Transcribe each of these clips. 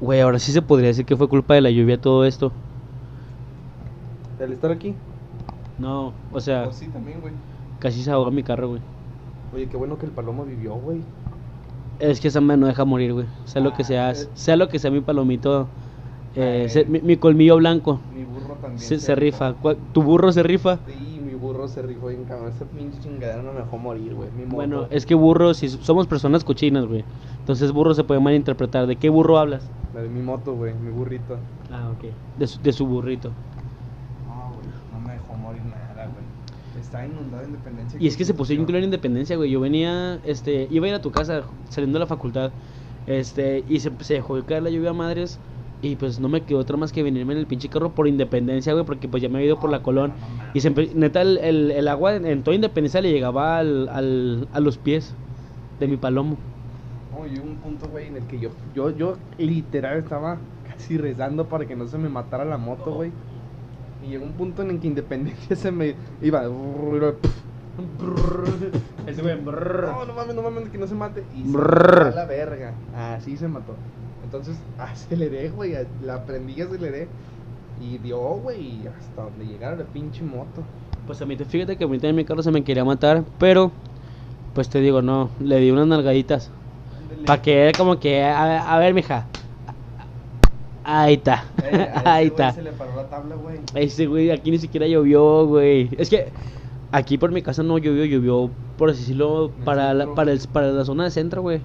Güey, ahora sí se podría decir que fue culpa de la lluvia todo esto. ¿El estar aquí? No, o sea, Pues sí, también, güey. casi se ahogó mi carro, güey. Oye, qué bueno que el palomo vivió, güey. Es que esa madre no deja morir, güey. Sea lo que sea, Ah, eh. sea lo que sea mi palomito, eh, Eh. se- mi, mi colmillo blanco Mi burro también. se, se rifa. ¿Cuál- ¿Tu burro se rifa? Sí, mi burro se rifó bien cabrón. Esa pinche chingadera no me dejó morir, güey. Bueno, es que burro, si somos personas cochinas, güey. Entonces burro se puede malinterpretar. ¿De qué burro hablas? La de mi moto, güey. Mi burrito. Ah, ok. De su, de su burrito. No, güey. No me dejó morir nada, güey. Está inundado de independencia. Y es que se puso culero en Independencia, güey. Yo venía, este, iba a ir a tu casa saliendo de la facultad, este, y se, se dejó de caer la lluvia a madres. Y pues no me quedó otra más que venirme en el pinche carro por Independencia, güey, porque pues ya me había ido por la Colón. Y se neta, el, el, el agua en, en toda Independencia le llegaba al, al, a los pies de mi palomo. Hubo un punto, güey, en el que yo, yo, yo literal estaba casi rezando para que no se me matara la moto, güey. Y llegó un punto en el que Independencia se me iba. Ese güey, No, no mames, no mames, que no se mate. Y se a la verga. Así se mató. Entonces aceleré, güey. La prendí y aceleré. Y dio, güey, hasta donde llegara la pinche moto. Pues a mí, te- fíjate que a mí también mi carro se me quería matar, pero pues te digo, no, le di unas nalgaditas. Para que como que, a, a ver, mija. Ahí está. Eh, Ahí está. Se le paró la tabla, güey. Ese güey, aquí ni siquiera llovió, güey. Es que aquí por mi casa no llovió, llovió, por así decirlo, el para la, para, el, para la zona de centro, güey.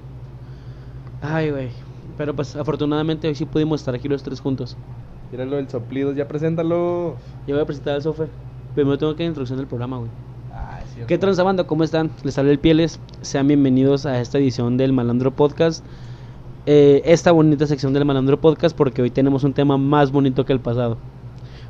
Ay, güey. Pero pues afortunadamente hoy sí pudimos estar aquí los tres juntos. Míralo del soplido, ya preséntalo. Yo voy a presentar al software. Primero tengo que introducción del programa, güey. ¿Qué tranza banda? ¿Cómo están? Les habla el Pieles. Sean bienvenidos a esta edición del Malandro Podcast. Eh, esta bonita sección del Malandro Podcast porque hoy tenemos un tema más bonito que el pasado.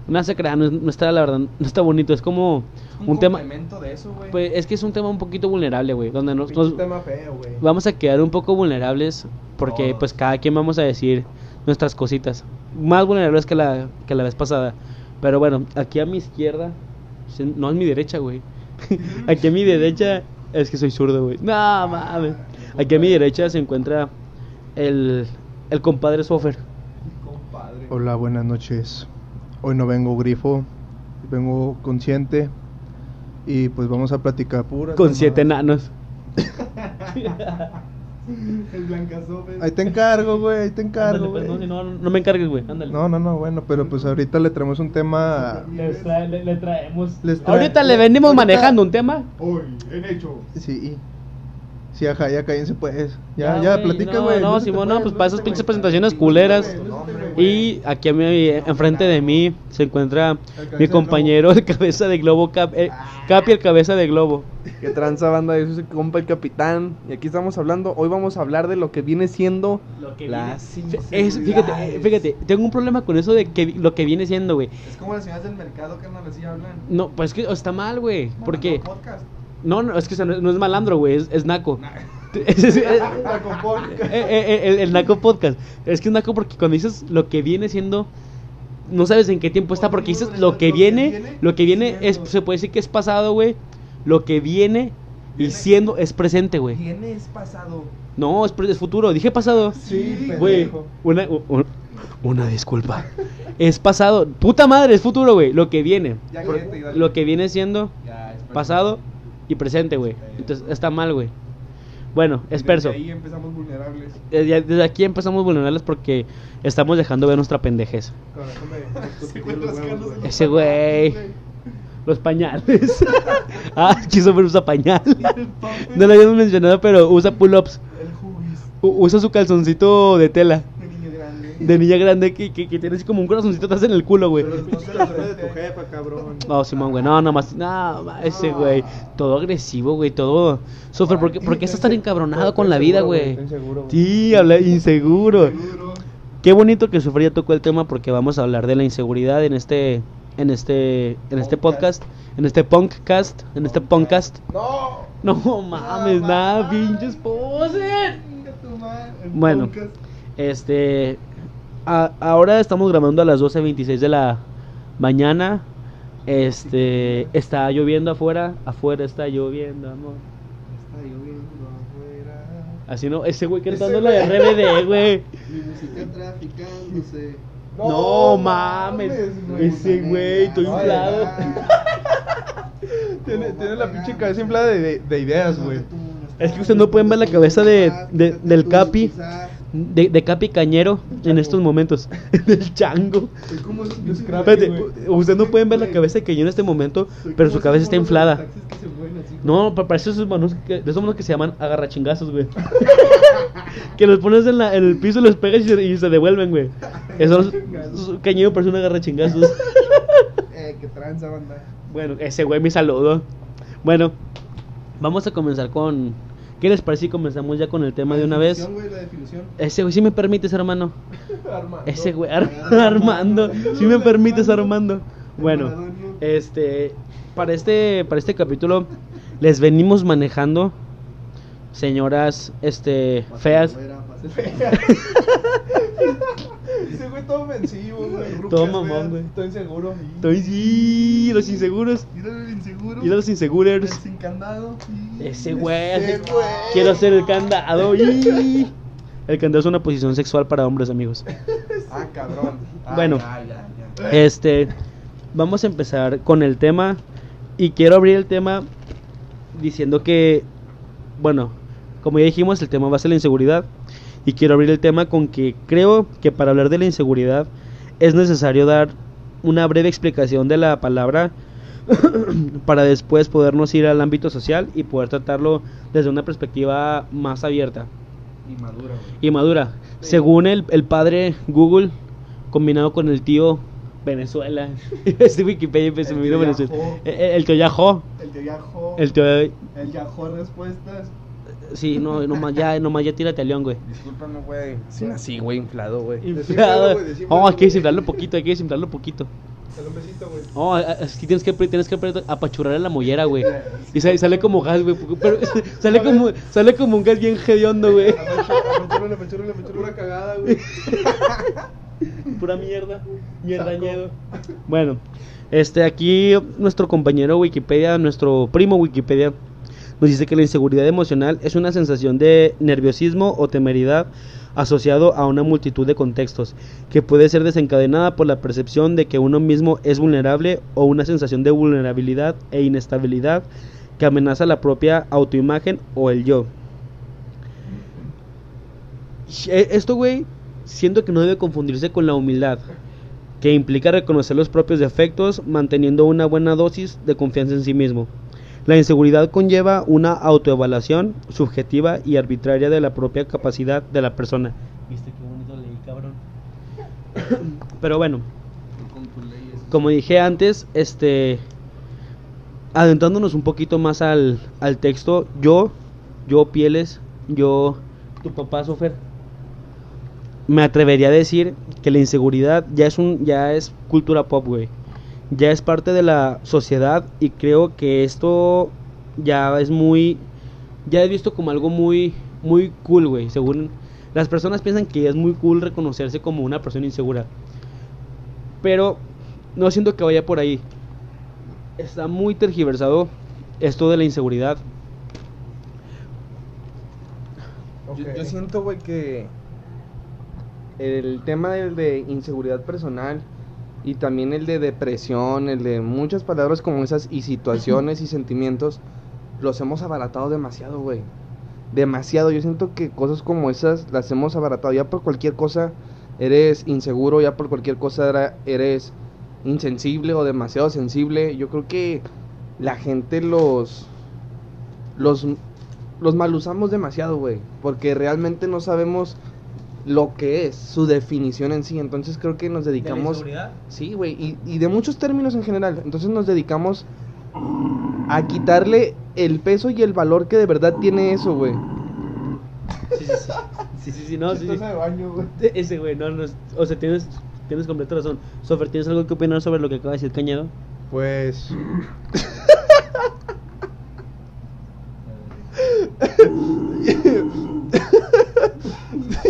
Una se crea, no, no está la verdad, no está bonito, es como un, Un, tema, de eso, pues es que es un tema un poquito vulnerable, güey, donde nos, tema feo, güey. vamos a quedar un poco vulnerables porque Todos. pues cada quien vamos a decir nuestras cositas, más vulnerables que la que la vez pasada. Pero bueno, aquí a mi izquierda, no es mi derecha, güey. aquí a mi derecha es que soy zurdo, güey. No mames. Aquí a mi derecha se encuentra el el compadre Sofer. Compadre. Hola, buenas noches. Hoy no vengo grifo, vengo consciente y pues vamos a platicar pura. Con siete enanos. El blancazobe. Ahí te encargo, güey, ahí te encargo, Ándale, pues, no, no, no me encargues, güey. Ándale. No, no, no, bueno, pero pues ahorita le traemos un tema. Les trae- le, le traemos. Les trae- Ahorita le venimos ahorita- manejando un tema. Hoy, en hecho. Sí. Sí, ajá, ya cállense pues. Ya, ya, platica, no, güey. No, lúcete, Simón, no, pues para esas pinches presentaciones culeras. Y aquí a mí, enfrente de mí, se encuentra mi compañero, el cabeza de globo, Cap, eh, Capi, el cabeza de globo. ¿Qué tranza banda? Soy su compa el capitán. Y aquí estamos hablando. Hoy vamos a hablar de lo que viene siendo Lo que viene- es, fíjate, fíjate, tengo un problema con eso de que vi- lo que viene siendo, güey. Es como las señoras del mercado que no les hablan. No, pues es que está mal, güey. Porque, podcast. No, no, es que no, es malandro, güey, es, es naco. Es- es- es- el, el Naco Podcast. Es que es Naco porque cuando dices lo que viene siendo, no sabes en qué tiempo está, porque dices lo que viene, lo que viene es, se puede decir que es pasado, güey. Lo que viene y siendo es presente, güey. Viene es pasado. No, es, es futuro, dije pasado. Sí, Güey, una, una disculpa. Es pasado. Puta madre, es futuro, güey. Lo que viene. Ya, lo que viene siendo Ya, pasado y presente, güey. Entonces está mal, güey. Bueno, es perso. Ahí empezamos vulnerables. Desde aquí empezamos vulnerables porque estamos dejando ver nuestra pendejez. Ese güey. Los pañales. ah, quiso ver usa pañal. no lo habíamos mencionado, pero usa pull-ups. Usa su calzoncito de tela. De. De niña grande que, que, que tiene así como un corazoncito atrás en el culo, güey. Pero no se lo de tu jefa, cabrón. No, Simón, güey, no, nomás, no, ese güey, todo agresivo, güey, todo, Sofer, ¿por qué, por qué estás tan encabronado con la vida, güey? Inseguro. Sí, habla inseguro. Seguro. Qué bonito que Sofía ya tocó el tema porque vamos a hablar de la inseguridad en este en este en este podcast, Podcast. en este punkcast, en este punkcast. No. No mames, nada, pinches poses. Bueno, podcast. este a- ahora estamos grabando a las 12:26 de la mañana. Este está lloviendo afuera, afuera está lloviendo, amor. Está lloviendo afuera. Así no, ese güey cantando la de. RBD, güey. Mi música traficándose. No, mames, ese güey, estoy inflado. Tiene, tiene la pinche cabeza inflada de, de, de ideas, güey. Es que ustedes no pueden ver la cabeza de, de- del Capi, de, de Capi Cañero en estos momentos. del chango. ¿Cómo es? Espérate, ustedes no pueden ver la cabeza de Cañero en este momento, pero su cabeza está inflada. No, pa- parece esos monos que, de esos monos que se llaman agarrachingazos, güey. que los pones en, la- en el piso, los pegas y se, y se devuelven, güey. Esos- Cañero parece un agarrachingazos. Eh, que tranza, banda. bueno, ese güey me saludó. Bueno, vamos a comenzar con... ¿Qué les parece si comenzamos ya con el tema de una vez? La definición. Ese güey, si me permites, hermano. Armando. Ese güey, Ar- Armando, si me permites, Armando. Bueno, este, para este, para este capítulo les venimos manejando, señoras, este, feas. Ese güey todo ofensivo, güey. Todo mamón, güey. Todo inseguro. Estoy sí, los inseguros Mira el inseguro. y los inseguros. El sin candado. Ese güey, Ese así- güey. quiero hacer el candado. El candado es una posición sexual para hombres, amigos. Ah, cabrón. Ah, Bueno. ya, ya, ya. Este, vamos a empezar con el tema y quiero abrir el tema diciendo que, bueno, como ya dijimos, el tema va a ser la inseguridad y quiero abrir el tema con que creo que para hablar de la inseguridad es necesario dar una breve explicación de la palabra para después podernos ir al ámbito social y poder tratarlo desde una perspectiva más abierta Y madura, güey. y madura. Según el, el padre Google, combinado con el tío Venezuela. este Wikipedia pues, El tío Venezuela. El, el- el tío Yahoo. El de Yahoo. El tío. El Yahoo respuestas. Sí, no, nomás ya, nomás ya tírate a León, güey. Discúlpame, güey. Sí, así, güey, inflado, güey. Inflado. güey, Oh, hay que desinflarlo poquito, hay que desinflarlo poquito. Dale un besito, güey. Oh, es que tienes que, tienes que la mollera, güey. Y sale, sale como gas, güey. Pero sale como, sale como un gas bien hediondo, güey. Apachúrale, apachúrale, apachúrale. Pura cagada, güey. Pura mierda. Mierdañedo. Bueno, este aquí nuestro compañero Wikipedia, nuestro primo Wikipedia, nos dice que la inseguridad emocional es una sensación de nerviosismo o temeridad asociado a una multitud de contextos, que puede ser desencadenada por la percepción de que uno mismo es vulnerable o una sensación de vulnerabilidad e inestabilidad que amenaza la propia autoimagen o el yo. Eh, Esto, güey, siento que no debe confundirse con la humildad, que implica reconocer los propios defectos manteniendo una buena dosis de confianza en sí mismo. La inseguridad conlleva una autoevaluación subjetiva y arbitraria de la propia capacidad de la persona. ¿Viste qué bonito leí, cabrón? Pero bueno, como dije antes, este adentrándonos un poquito más al, al texto, yo, yo Pieles, yo, tu papá Sofer, me atrevería a decir que la inseguridad ya es un, ya es cultura pop, güey. Ya es parte de la sociedad y creo que esto ya es muy, ya es visto como algo muy, muy cool, güey. Según las personas piensan que es muy cool reconocerse como una persona insegura. Pero no siento que vaya por ahí. Está muy tergiversado esto de la inseguridad. Yo, yo siento, güey, que el tema del de inseguridad personal y también el de depresión, el de muchas palabras como esas y situaciones y sentimientos, los hemos abaratado demasiado, güey. Demasiado. Yo siento que cosas como esas las hemos abaratado. Ya por cualquier cosa eres inseguro, ya por cualquier cosa eres insensible o demasiado sensible. Yo creo que la gente los los los mal usamos demasiado, güey, porque realmente no sabemos lo que es su definición en sí. Entonces creo que nos dedicamos Sí, güey, y, y de muchos términos en general. Entonces nos dedicamos a quitarle el peso y el valor que de verdad tiene eso, güey. Sí, sí, sí. Sí, sí, sí, no, sí, de baño, güey. Ese güey, no, no. O sea, tienes, tienes completa razón. Sofer, ¿tienes algo que opinar sobre lo que acaba de decir Cañedo? Pues.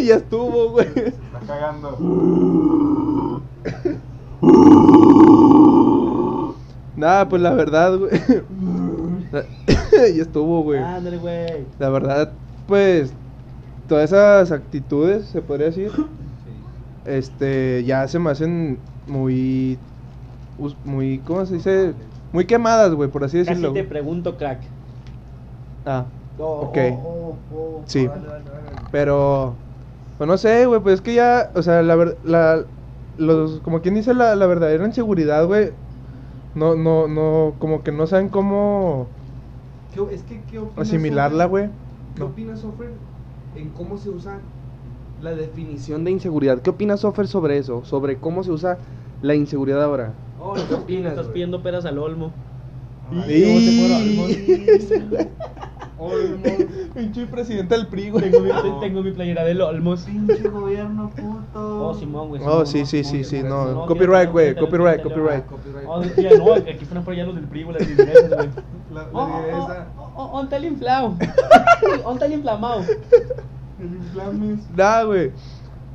ya estuvo, güey. Está cagando. Nada, pues la verdad, güey. ya estuvo, güey. Ándale, güey. La verdad, pues todas esas actitudes, se podría decir, este, ya se me hacen muy, muy, ¿cómo se dice? Muy quemadas, güey, por así decirlo. Casi te pregunto, crack. Ah, ok. sí. Pero, pues no sé, güey, pues es que ya, o sea, la verdad, la, los, como quien dice la, la verdadera inseguridad, güey, no, no, no, como que no saben cómo es que, ¿qué opinas asimilarla, güey. ¿Qué opinas, Sofer, en cómo se usa la definición de inseguridad? ¿Qué opinas, Sofer, sobre eso? Sobre cómo se usa la inseguridad ahora. Oh, ¿Qué opinas? Estás pidiendo peras al olmo. Pinche presidente del PRI, güey. Tengo, mi, tengo mi playera del Olmos. Pinche gobierno puto. Oh, Simón, güey. Oh, sí, sí, sí, sí, no. Copyright, güey. Copyright, copyright. Oh, ya no, aquí fueron por allá los del PRI, güey, las lideresas, güey. La, lideresa. Onta el inflado. Onta el inflamado. El inflames. Nah, güey.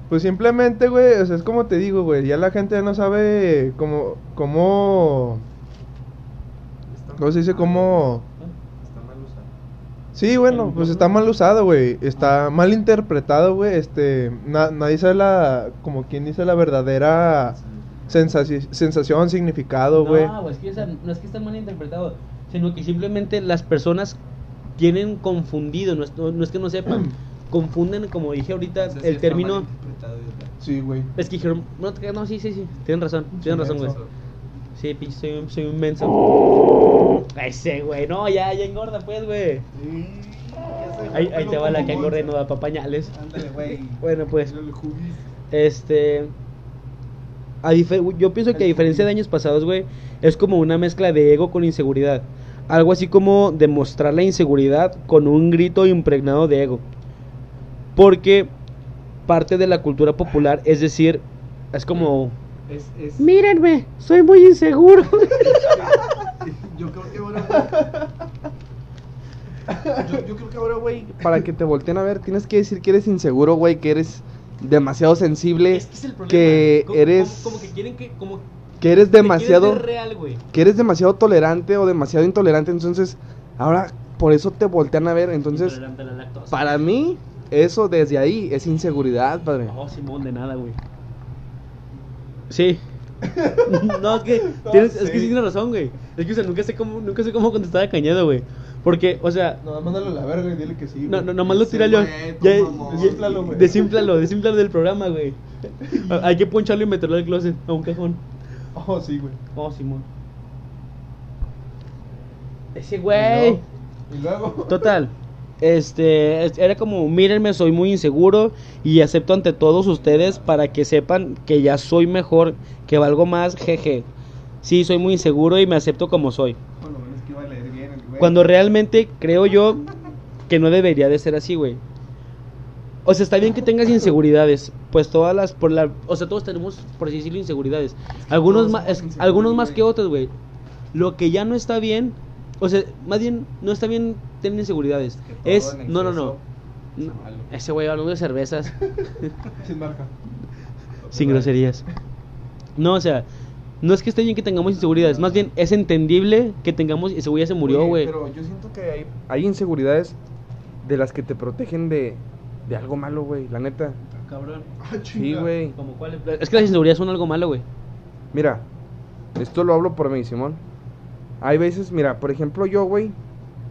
Pues simplemente, güey, o sea, es como te digo, güey, ya la gente ya no sabe cómo, cómo, ¿cómo se dice? Cómo... Sí, bueno, pues está mal usado, güey. Está mal interpretado, güey. Este, nadie sabe la, como quien dice la verdadera sensación, significado, güey. No, es que no es que esté mal interpretado, sino que simplemente las personas tienen confundido, no es, que no sepan, confunden, como dije ahorita, el término. Sí, güey. Es que dijeron, no, no, sí, sí, sí, tienen razón, tienen razón, güey. Sí, pinche, soy, soy un menso. Ese, güey. No, ya, ya engorda, pues, güey. Sí. Ahí, ahí te va la que engorda y no da pa' pañales. Ándale, güey. Bueno, pues. Este. A yo pienso que a diferencia de años pasados, güey, es como una mezcla de ego con inseguridad. Algo así como demostrar la inseguridad con un grito impregnado de ego. Porque parte de la cultura popular, es decir, es como es, Mírenme, soy muy inseguro. yo creo que ahora, yo, yo creo que ahora, güey, para que te volteen a ver, tienes que decir que eres inseguro, güey, que eres demasiado sensible, que, eres como, que quieren que como que eres demasiado real, que eres demasiado tolerante o demasiado intolerante, entonces ahora por eso te voltean a ver, entonces para mí eso desde ahí es inseguridad, padre. No, Simón, de nada, güey. Sí. no, es que, tienes, es que sí tienes razón, güey. Es que, o sea, nunca sé cómo, nunca sé cómo contestar a Cañado, güey. Porque, o sea. No, mándalo a la verga y dile que sí. No, no, nomás lo tira yo. Ya, desínflalo, güey. Desínflalo, desínflalo del programa, güey. Hay que poncharlo y meterlo al closet, a un cajón. Oh, sí, güey. Oh, Simón. Ese güey. ¿Y luego? Total. Este, era como, mírenme, soy muy inseguro y acepto ante todos ustedes para que sepan que ya soy mejor, que valgo más, jeje. Sí, soy muy inseguro y me acepto como soy. Cuando realmente creo yo que no debería de ser así, güey. O sea, está bien que tengas inseguridades, pues todas las por la, o sea, todos tenemos por así decirlo inseguridades. Algunos más algunos más que otros, güey. Lo que ya no está bien o sea, más bien, no está bien tener inseguridades. Es, no, no, no. ese güey hablando de cervezas. Sin marca. Sin groserías. No, o sea, no es que esté bien que tengamos inseguridades, más bien es entendible que tengamos. Ese güey ya se murió, güey. Pero yo siento que hay, hay inseguridades de las que te protegen de, de algo malo, güey, la neta. Ah, cabrón. Ah, sí, güey. Es que las inseguridades son algo malo, güey. Mira, esto lo hablo por mí, Simón. Hay veces, mira, por ejemplo, yo, güey,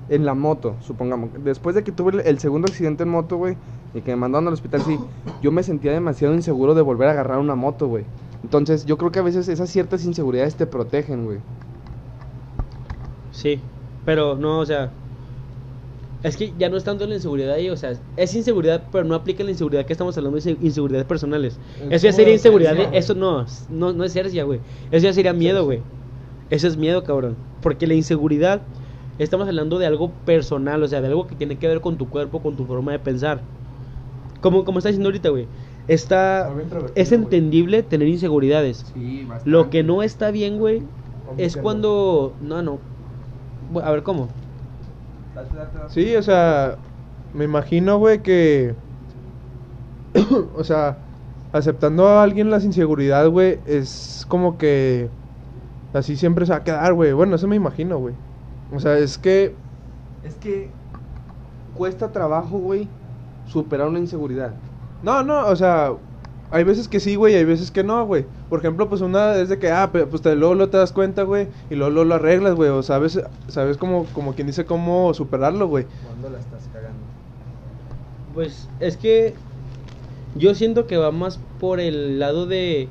en la moto, supongamos, después de que tuve el, segundo accidente en moto, güey, y que me mandaron al hospital, sí, yo me sentía demasiado inseguro de volver a agarrar una moto, güey. Entonces, yo creo que a veces esas ciertas inseguridades te protegen, güey. Sí, pero no, o sea, es que ya no es tanto la inseguridad ahí, o sea, es inseguridad, pero no aplica la inseguridad que estamos hablando de inseguridades personales. eso ya sería inseguridad, eso no, no, no es ya, güey. Eso ya sería miedo, güey. Eso es miedo, cabrón. Porque la inseguridad, estamos hablando de algo personal, o sea, de algo que tiene que ver con tu cuerpo, con tu forma de pensar. Como, como está diciendo ahorita, güey. Está, es entendible tener inseguridades. Sí, Lo que no está bien, güey, es cuando... No, no. A ver, ¿cómo? Sí, o sea, me imagino, güey, que... o sea, aceptando a alguien las inseguridades, güey, es como que Así siempre se va a quedar, güey. Bueno, eso me imagino, güey. O sea, es que. Es que. Cuesta trabajo, güey. superar una inseguridad. No, no, o sea, hay veces que sí, güey, hay veces que no, güey. Por ejemplo, pues una es de que, ah, pues te, luego, lo te das cuenta, güey, y luego, luego, lo arreglas, güey, o sabes, sabes como, como quien dice cómo superarlo, güey. ¿Cuándo la estás cagando? Pues es que yo siento que va más por el lado de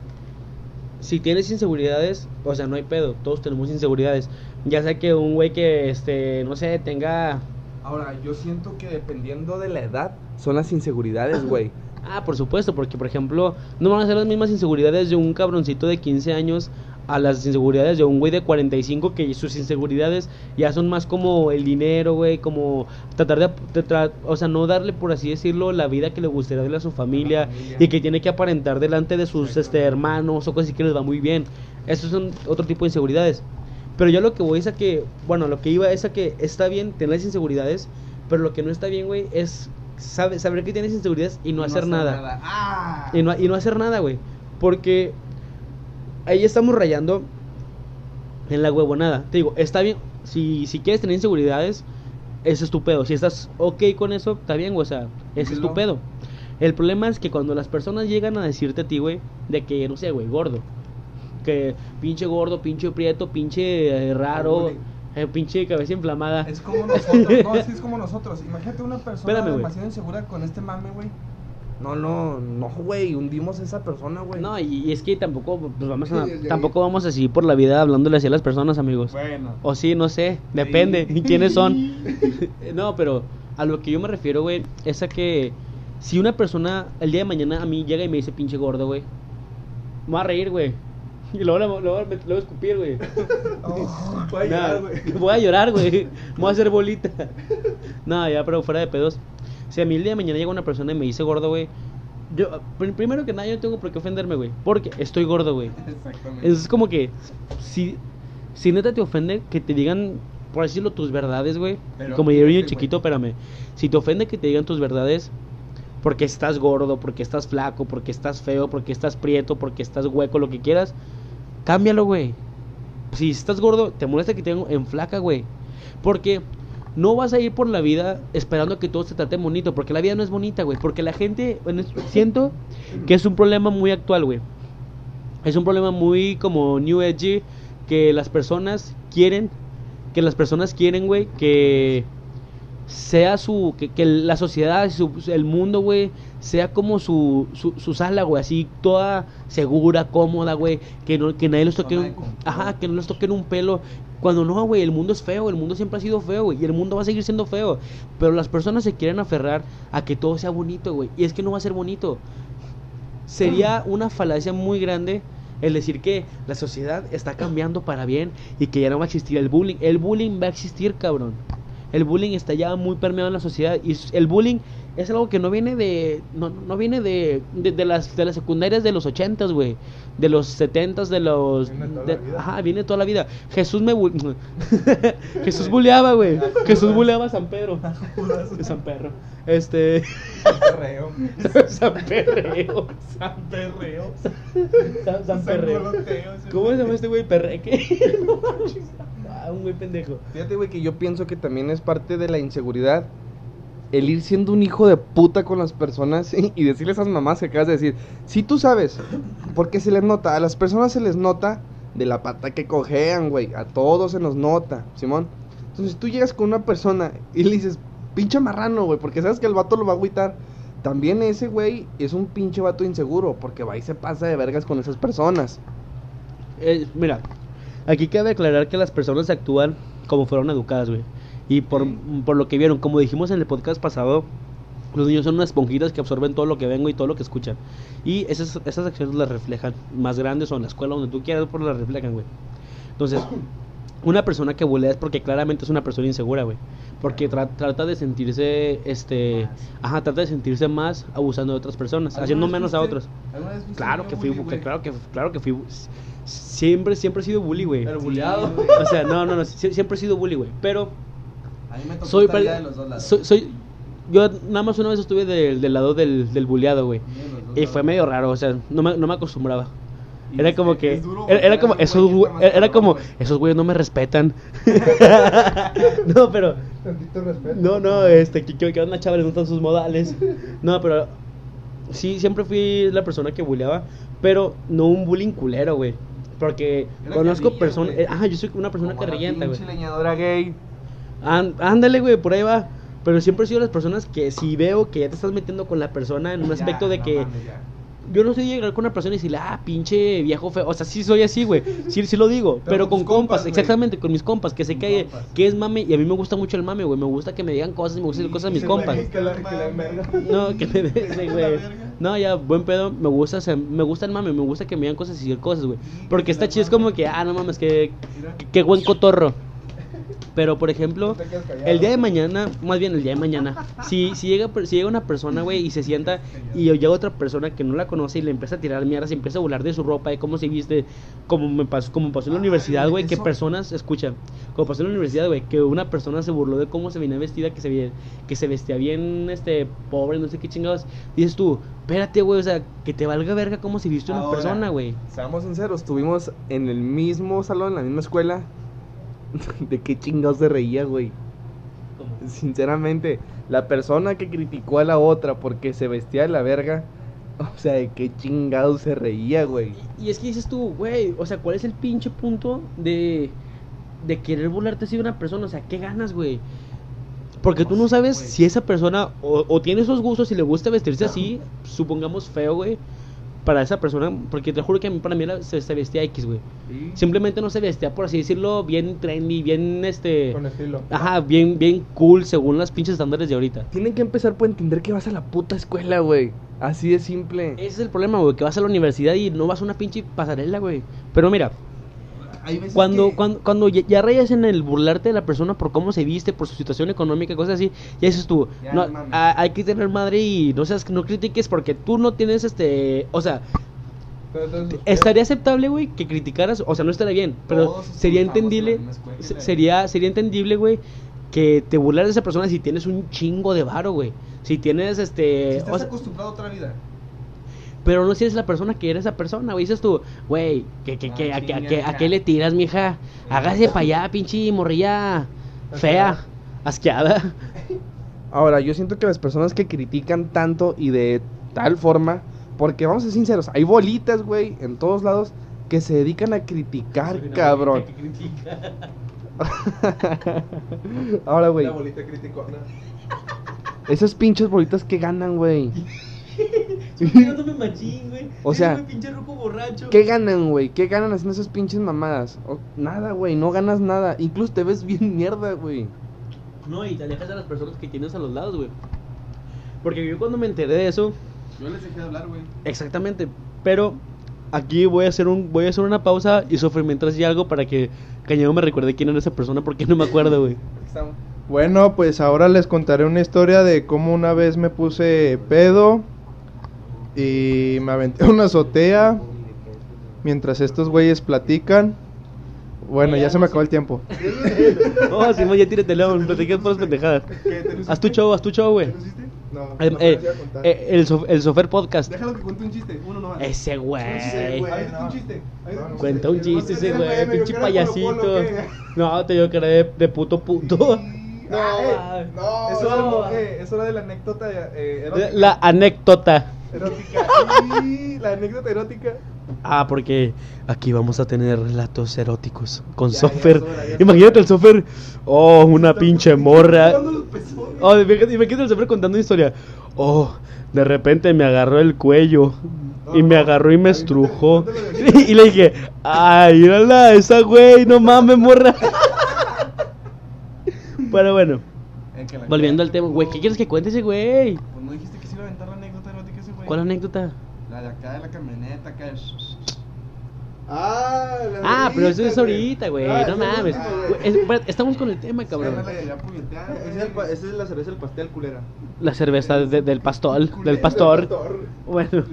si tienes inseguridades, o sea, no hay pedo, todos tenemos inseguridades. Ya sea que un güey que, este, no sé, tenga... Ahora, yo siento que dependiendo de la edad, son las inseguridades, güey. Ah, por supuesto, porque por ejemplo, no van a ser las mismas inseguridades de un cabroncito de 15 años a las inseguridades de un güey de 45 que sus inseguridades ya son más como el dinero, güey, como tratar de, o sea, no darle por así decirlo la vida que le gustaría darle a su familia, y que tiene que aparentar delante de sus este hermanos o cosas así que les va muy bien. Esos son otro tipo de inseguridades. Pero yo lo que voy es a que, bueno, lo que iba es a que está bien tener las inseguridades, pero lo que no está bien, güey, es saber, saber que tienes inseguridades y no, hacer, nada. Ah. Y, no, y no hacer nada, güey. Porque ahí estamos rayando en la huevonada. Te digo, está bien, si, si quieres tener inseguridades, es estupendo. Si estás ok con eso, está bien, güey, o sea, es estupendo. El problema es que cuando las personas llegan a decirte a ti, güey, de que, no sé, güey, gordo. Que pinche gordo, pinche prieto, pinche eh, raro, eh, pinche cabeza inflamada. Es como nosotros, no, es como nosotros. Imagínate una persona demasiado insegura con este mame, güey no, no, no, güey, hundimos a esa persona, güey. No, y, es que tampoco pues vamos a, tampoco vamos a seguir por la vida hablándole así a las personas, amigos. Bueno. O sí, no sé, depende quiénes son. no, pero a lo que yo me refiero, güey, es a que si una persona el día de mañana a mí llega y me dice pinche gordo, güey, me va a reír, güey. Y luego, voy a escupir, güey. Oh, voy a llorar, güey. Voy a llorar, güey. Me voy a hacer bolita. no, ya, pero fuera de pedos. Si a mí el día de mañana llega una persona y me dice gordo, güey, yo, primero que nada, yo no tengo por qué ofenderme, güey. Porque estoy gordo, güey. Exactamente. Es como que, si, si neta te ofende que te digan, por decirlo, tus verdades, güey. Como yo un chiquito, espérame. Si te ofende que te digan tus verdades, porque estás gordo, porque estás flaco, porque estás feo, porque estás prieto, porque estás hueco, lo que quieras, cámbialo, güey. Si estás gordo, te molesta que te en flaca, güey. Porque no vas a ir por la vida esperando que todo se trate bonito, porque la vida no es bonita, güey. Porque la gente, siento que es un problema muy actual, güey. Es un problema muy como New Edge, que las personas quieren, que las personas quieren, güey, que sea su, que, la sociedad, el mundo, güey, sea como su, su, sala, güey, así toda segura, cómoda, güey, que, no, que nadie los toque, ajá, que no les toquen un pelo, cuando no, güey, el mundo es feo, el mundo siempre ha sido feo, güey, y el mundo va a seguir siendo feo, pero las personas se quieren aferrar a que todo sea bonito, güey, y es que no va a ser bonito. Sería una falacia muy grande el decir que la sociedad está cambiando para bien y que ya no va a existir el bullying. El bullying va a existir, cabrón el bullying está ya muy permeado en la sociedad y el bullying es algo que no viene de no, no viene de, de, las de las secundarias de los ochentas, güey, de los setentas, de los viene ajá, viene toda la vida. Jesús me Jesús bulleaba, güey. Jesús bulleaba a San Pedro. San Pedro. Este San Perreo. San Perreo. San Perreo. San, Perreo. ¿Cómo se llama este güey? Perreque. Ah, un güey pendejo. Fíjate, güey, que yo pienso que también es parte de la inseguridad el ir siendo un hijo de puta con las personas y decirle a esas mamás que acabas de decir, si tú sabes, porque se les nota, a las personas se les nota de la pata que cojean, güey, a todos se nos nota, Simón. Entonces tú llegas con una persona y le dices, pinche marrano, güey, porque sabes que el vato lo va a agüitar. También ese güey es un pinche vato inseguro, porque va y se pasa de vergas con esas personas. Eh, mira, Aquí cabe aclarar que las personas actúan como fueron educadas, güey. Y por, por lo que vieron, como dijimos en el podcast pasado, los niños son unas esponjitas que absorben todo lo que vengo y todo lo que escuchan. Y esas, esas acciones las reflejan, más grandes o en la escuela, donde tú quieras, pues las reflejan, güey. Entonces, una persona que bulea es porque claramente es una persona insegura, güey. Porque trata de sentirse, este, ajá, trata de sentirse más abusando de otras personas, haciendo menos a otros. Claro que fui, claro que, claro que fui, siempre, siempre he sido bully, güey. Pero bulleado. o sea, no, no, no, siempre he sido bully, güey. Pero. A mí me tocó soy, de los dos lados. Soy, yo nada más una vez estuve del lado del, del bulleado, güey. Y fue medio raro, o sea, no me, no me acostumbraba. Era como que. Era, como. Esos, era como. Esos güeyes no me respetan. no, pero. Tantito respeto. No, no, este, que, que onda, chavales, no están sus modales. No, pero sí, siempre fui la persona que bulleaba, pero no un bullying culero, güey. Porque Era conozco personas. eh, Ajá, yo soy una persona Como carrillenta, güey. leñadora gay. Án- Ándale, güey, por ahí va. Pero siempre he sido las personas que si veo que ya te estás metiendo con la persona en un aspecto de que yo no de llegar con una persona y decirle, ah, pinche viejo feo. O sea, sí soy así, güey. Sí, sí lo digo. Pero Pero, con compas, exactamente, con mis compas. Que sé que, compas. que es mame. Y a mí me gusta mucho el mame, güey. Me gusta que me digan cosas, me gusta decir cosas a mis compas. Que la, que la enverga. No, que me güey. No, ya, buen pedo. Me gusta, o sea, me gusta el mame. Me gusta que me digan cosas y decir cosas, güey. Porque está chido, es como que, ah, no mames, que, que- qué buen cotorro. Pero, por ejemplo, el día de mañana, más bien el día de mañana, si, si, llega, si llega una persona, güey, y se sienta y llega otra persona que no la conoce y le empieza a tirar mierda, se empieza a burlar de su ropa, de cómo se viste, como me pasó, como pasó en la Ay, universidad, güey, que personas, escucha, como pasó en la universidad, güey, que una persona se burló de cómo se venía vestida, que se, veía- que se vestía bien, este, pobre, no sé qué chingados. Dices tú, espérate, güey, o sea, que te valga verga cómo se viste una Ahora, persona, güey. Seamos sinceros, estuvimos en el mismo salón, en la misma escuela. ¿De qué chingados se reía, güey? Sinceramente, la persona que criticó a la otra porque se vestía de la verga, o sea, ¿de qué chingados se reía, güey? Y es que dices tú, güey, o sea, ¿cuál es el pinche punto de, de querer burlarte así de una persona? O sea, ¿qué ganas, güey? Porque tú no sabes si esa persona o, o tiene esos gustos y le gusta vestirse así, supongamos feo, güey, para esa persona, porque te juro que a mí, para mí era- se, se vestía X, güey. Simplemente no se vestía, por así decirlo, bien trendy, bien este... Con estilo. Ajá, bien, bien cool según las pinches estándares de ahorita. Tienen que empezar por entender que vas a la puta escuela, güey. Así de simple. Ese es el problema, güey, que vas a la universidad y no vas a una pinche pasarela, güey. Pero mira, Hay veces Cuando, que- cuando, cuando ya, ya rayas en el burlarte de la persona por cómo se viste, por su situación económica, cosas así, ya dices tú, Ya no, no mames. a- hay que tener madre y no seas, no critiques porque tú no tienes este, o sea, Entonces, estaría aceptable, güey, que criticaras, o sea, no estaría bien, pero sería entendible, sería, sería entendible, güey, que te burlaras de esa persona si tienes un chingo de varo, güey, si tienes este, Si o estás sea, acostumbrado a otra vida. Pero no si eres la persona que eres esa persona, güey. Dices tú, güey, que, que, que, Ah, a, que- a que-. ¿a qué le tiras, mija? Hágase para allá, pinche morrilla fea, asqueada. Ahora, yo siento que las personas que critican tanto y de tal forma, porque vamos a ser sinceros, hay bolitas, güey, en todos lados que se dedican a criticar, cabrón. Ahora, güey, La bolita criticona. esas pinches bolitas que ganan, güey. machín, güey. O sea, Ese güey, pinche ruco borracho. ¿Qué ganan, güey? ¿Qué ganan haciendo esas pinches mamadas? O- nada, güey, no ganas nada. Incluso te ves bien mierda, güey. No, y te alejas de las personas que tienes a los lados, güey. Porque yo cuando me enteré de eso, Yo les dejé de hablar, güey. exactamente, pero aquí voy a hacer un voy a hacer una pausa y sufrir mientras y algo para que Cañado me recuerde quién era esa persona porque no me acuerdo, güey. Bueno, pues ahora les contaré una historia de cómo una vez me puse pedo y me aventé a una azotea mientras estos güeyes platican. Bueno, ya se me acabó el tiempo. No, si no, ya tírate, León, platiqué por las pendejadas. Haz tu show, haz tu show, güey. No, Eh, no eh, eh, el, sof- el Sofer Podcast. Déjalo que cuente un chiste, uno nomás. Ese güey. Un Cuenta un chiste ese No, güey, pinche payasito. Polo Polo, ¿qué? No, te digo que era de, de puto puto. No, eh, no, eso, era, no. eh, eso era de la anécdota eh. La anécdota. Erótica. Y la anécdota erótica. Ah, porque aquí vamos a tener relatos eróticos con Ya, ya Sofer. ya es Imagínate el Sofer. Oh, una pinche morra. Oh, imagínate el Sofer contando una historia. Oh, de repente me agarró el cuello. Y me agarró y me estrujó. Y le dije, ay, mírala, esa güey, no mames, morra. Pero bueno, volviendo al tema, güey, ¿qué quieres que cuente ese güey? Pues no dijiste que se iba a aventar la anécdota erótica ese güey. ¿Cuál anécdota? La de acá de la camioneta, acá. Ah, la Ah, pero eso es ahorita, güey. Ah, No mames. es- Estamos con el tema, cabrón. Esa es, la cerveza del pastel culera. La cerveza de- del pastor, del pastor. Bueno.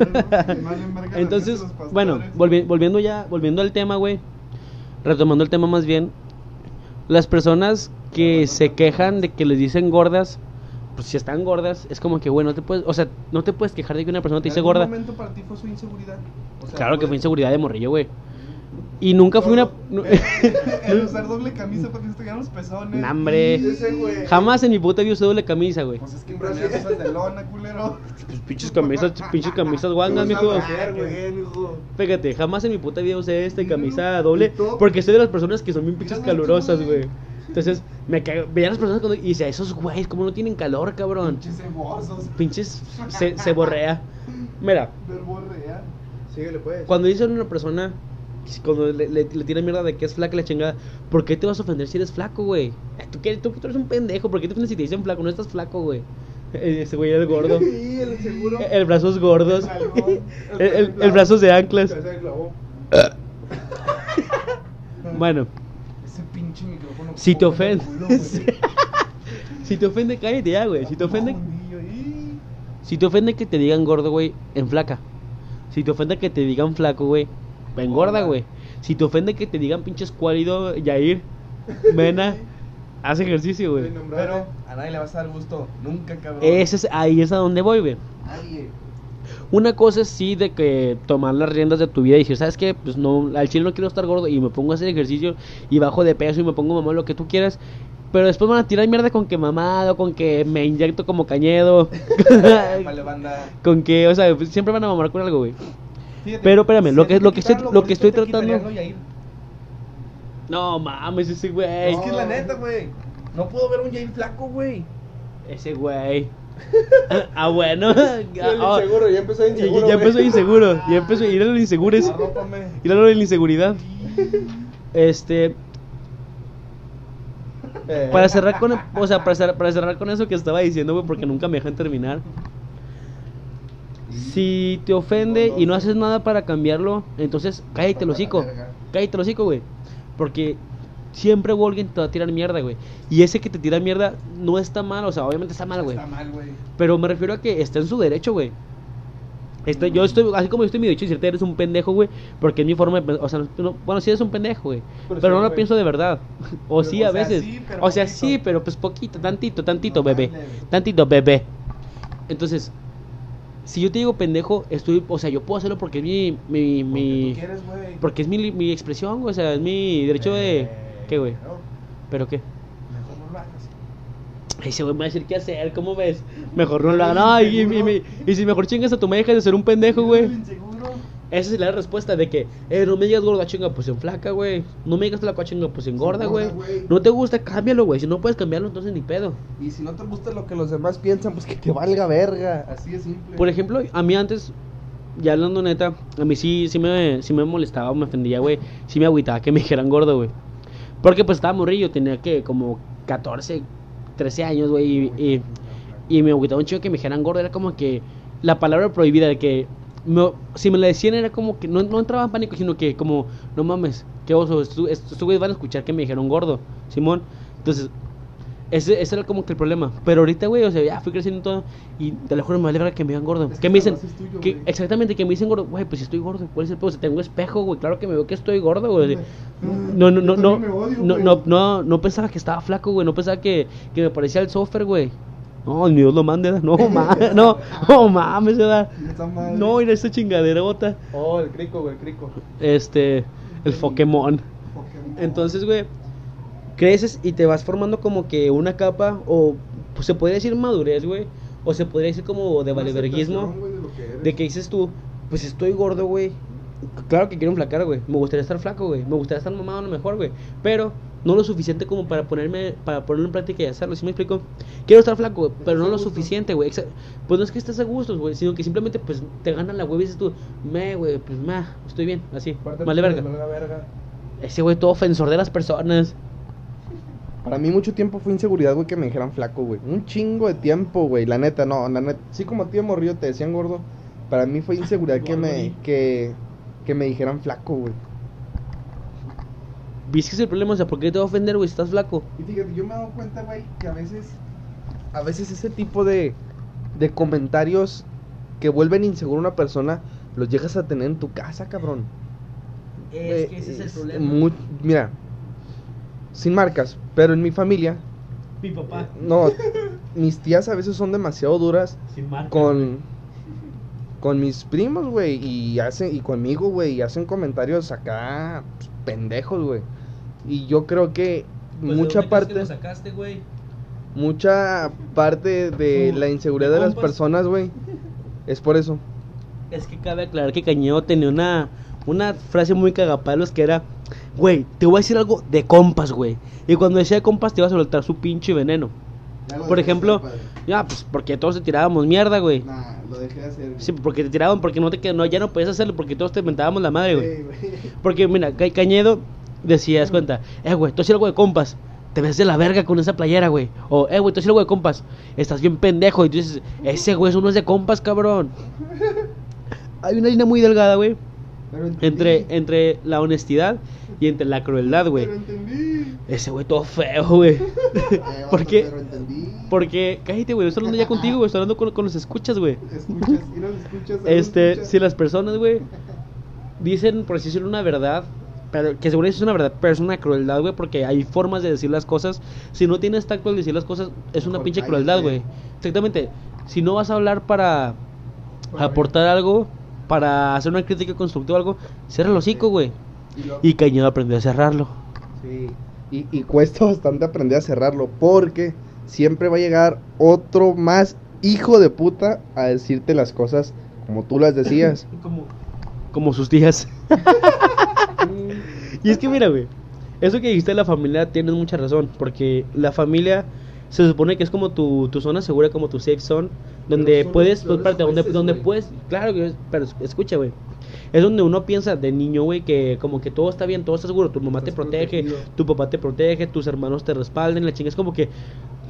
Entonces, bueno, volvi- volviendo ya, volviendo al tema, güey. Retomando el tema más bien. Las personas que se quejan de que les dicen gordas, pues si están gordas, es como que, güey, no te puedes, o sea, no te puedes quejar de que una persona te dice ¿En algún gorda. momento para ti fue su inseguridad? O sea, Claro que fue inseguridad de morrillo, güey. Y nunca fui una. El usar doble camisa para que no te los pezones. Nah, hombre. Jamás en mi puta vida usé doble camisa, güey. Pues es que en realidad usas de lona, culero. Pues pinches camisas, pinches camisas guangas, mijo. Fíjate, jamás en mi puta vida usé este camisa doble porque soy de las personas que son bien pinches calurosas, güey. Entonces, me cago, veía a las personas cuando y decía, esos güeyes, ¿cómo no tienen calor, cabrón? Pinches cebosos. Pinches se, se borrea. Mira, Verborrea. Síguele, pues. cuando dicen a una persona, cuando le, le, le tiran mierda de que es flaca y la chingada, ¿por qué te vas a ofender si eres flaco, güey? Eh, ¿Tú, qué, tú, tú eres un pendejo, ¿por qué te ofendes si te dicen flaco? No estás flaco, güey. Eh, Ese güey era el gordo. Sí, el seguro. El brazos gordos. El El, el, el brazos de anclas. Bueno. Si te ofende. si te ofende, cállate ya, güey. Si te ofende, si te ofende que te digan gordo, güey, en flaca. Si te ofende que te digan flaco, güey, engorda, güey. Si te ofende que te digan pinches cuálido, Yair, Mena, haz ejercicio, güey. Pero a nadie le vas a dar gusto. Nunca, cabrón. Ese es, ahí es a donde voy, güey. Nadie. Una cosa es sí de que tomar las riendas de tu vida y decir, ¿sabes qué? Pues no, al chile no quiero estar gordo y me pongo a hacer ejercicio y bajo de peso y me pongo mamá lo que tú quieras. Pero después van a tirar mierda con que mamado, con que me inyecto como cañedo, con que, o sea, pues, siempre van a mamar con algo, güey. Pero, espérame, lo que- lo que estoy- lo que estoy tratando-. No mames, ese güey. Es que es la neta, güey. No puedo ver un Yair flaco, güey. Ese güey. ah, bueno. Ah, inseguro, ya empezó y- inseguro. ya empezó inseguro. Ya empezó. Ir a los insegures. Arrópame. Ir a lo de la inseguridad. Este. Eh. Para cerrar con, o sea, para cerrar, para cerrar con eso que estaba diciendo, güey, porque nunca me dejan terminar. Si te ofende y no haces nada para cambiarlo, entonces cállate el hocico. Cállate el hocico, güey. Porque siempre que te va a tirar mierda, güey. Y ese que te tira mierda no está mal, o sea, obviamente está mal, güey. Está mal, güey. Pero me refiero a que está en su derecho, güey. Este, yo estoy, así como yo estoy en mi derecho de decirte eres un pendejo, güey, porque es mi forma de o sea, no- bueno, sí eres un pendejo, güey, Pero pero, sí, no lo güey. pienso de verdad. o Pero, sí, o a sea, veces. sí, pero o sea, poquito. sí, pero pues poquito, tantito, tantito, No bebé. Tantito, bebé. Entonces, si yo te digo pendejo, estoy, o sea, yo puedo hacerlo porque es mi mi Porque mi quieres, porque es mi, mi expresión, güey, o sea, es mi derecho de ¿qué, güey? Pero ¿Pero qué? Mejor no lo hagas. Ese güey me va a decir qué hacer, ¿cómo ves? Mejor no lo hagan. No, y, y- y- y si mejor chingas a tu dejas de ser un pendejo, güey. Esa es la respuesta de que, eh, no me digas gorda chinga, pues en flaca, güey. No me digas flaca chinga, pues güey. engorda, güey. No te gusta, cámbialo, güey. Si no puedes cambiarlo, entonces ni pedo. Y si no te gusta lo que los demás piensan, pues que te valga verga. Así de simple. Por ejemplo, a mí antes, ya hablando neta, a mí sí, sí me, sí me molestaba, me ofendía, güey. Sí me agüitaba que me dijeran gordo, güey. Porque pues estaba morrillo, tenía que como 14, 13 años, güey. Y, y, me agüitaba un chico que me dijeran gordo. Era como que la palabra prohibida de que me- si me la decían era como que no, no entraba en pánico, sino que como, no mames, qué oso, estos güeyes van a escuchar que me dijeron gordo, Simón. Entonces, ese, ese era como que el problema. Pero ahorita, güey, o sea, ya fui creciendo y todo. Y te lo juro, me alegra que me digan gordo. Es que me dicen, tuyo, que, exactamente, que me dicen gordo. Güey, pues si estoy gordo, ¿cuál es el pedo? Si tengo espejo, güey, claro que me veo que estoy gordo, güey. No, no, no, no, odio, no, no, no, no pensaba que estaba flaco, güey. No pensaba que, que me parecía el software, güey. No, ni Dios lo mande, no, mames, no, no mames, ¿verdad? No, mira esta chingadera, bota. Oh, el crico, güey, el crico. Este, el. Pokémon. Entonces, güey, creces y te vas formando como que una capa, o pues, se podría decir madurez, güey, o se podría decir como de valeverguismo, de de que dices tú, pues estoy gordo, güey. Claro que quiero enflacar, güey. Me gustaría estar flaco, güey. Me gustaría estar mamado a lo mejor, güey. Pero no lo suficiente como para ponerme, para ponerlo en práctica y hacerlo. ¿Sí me explico? Quiero estar flaco, pero no lo suficiente, güey. Pues no es que estés a gusto, güey, sino que simplemente pues te gana la güey y dices tú, me, güey, pues me, estoy bien, así. Vale, pues, verga. Ese güey todo ofensor de las personas. Para mí mucho tiempo fue inseguridad, güey, que me dijeran flaco, güey. Un chingo de tiempo, güey. La neta, no, la neta. Sí, como a ti de morrillo te decían gordo. Para mí fue inseguridad que me, que, que me dijeran flaco, güey. ¿Viste que es el problema? O sea, ¿por qué te va a ofender, güey, estás flaco? Y fíjate, yo me he dado cuenta, güey, que a veces, a veces ese tipo de, de comentarios que vuelven inseguro a una persona, los llegas a tener en tu casa, cabrón. Es Eh, que ese es el es problema. mu- mira, sin marcas, pero en mi familia, Mi papá. no, mis tías a veces son demasiado duras Sin marca. con, con mis primos, güey, y hacen, y conmigo, güey, y hacen comentarios acá, pues, pendejos, güey. Y yo creo que Pues, mucha ¿de parte lo sacaste, güey? mucha parte de la inseguridad de de las personas, güey, es por eso. Es que cabe aclarar que Cañedo tenía una, una frase muy cagapalos que era, güey, te voy a decir algo de compas, güey. Y cuando decía de compas te iba a soltar su pinche veneno. Ya Por ejemplo, hacer, ya, pues porque todos te tirábamos mierda, güey. Nah, lo dejé de hacer. güey. Sí, porque te tiraban, porque no te no, ya no podías hacerlo, porque todos te mentábamos la madre, güey. Sí, güey. Porque, mira, Ca- Cañedo decía, haz cuenta, eh, güey, tú haces algo de compas, te ves de la verga con esa playera, güey. O, eh, güey, tú haces algo de compas, estás bien pendejo. Y tú dices, ese güey, eso no es de compas, cabrón. Hay una línea muy delgada, güey. Entre, entre la honestidad y entre la crueldad, güey. Pero entendí. Ese güey todo feo, güey. ¿Por qué? Pero entendí. Porque, cállate, güey, estoy hablando ya contigo, güey, estoy hablando con, con los escuchas, güey. Escuchas, y no lo escuchas. Este, escuchas. si las personas, güey, dicen, por así decirlo, una verdad, pero que seguro es una verdad, pero es una crueldad, güey, porque hay formas de decir las cosas. Si no tienes tacto al decir las cosas, es una pinche crueldad, güey. Exactamente. Si no vas a hablar para aportar algo, para hacer una crítica constructiva o algo, cierra el hocico, güey. Y lo- Y Cañedo aprendió a cerrarlo. Sí, y, y cuesta bastante aprender a cerrarlo porque siempre va a llegar otro más hijo de puta a decirte las cosas como tú las decías. Como, como sus tías. y es que mira, güey, eso que dijiste de la familia tienes mucha razón, porque la familia se supone que es como tu, tu zona segura, como tu safe zone, donde puedes, pues, donde, donde puedes, claro, pero es- escucha, güey. Es donde uno piensa de niño, güey, que como que todo está bien, todo está seguro, tu mamá te protege, protegido. tu papá te protege, tus hermanos te respaldan, la chinga es como que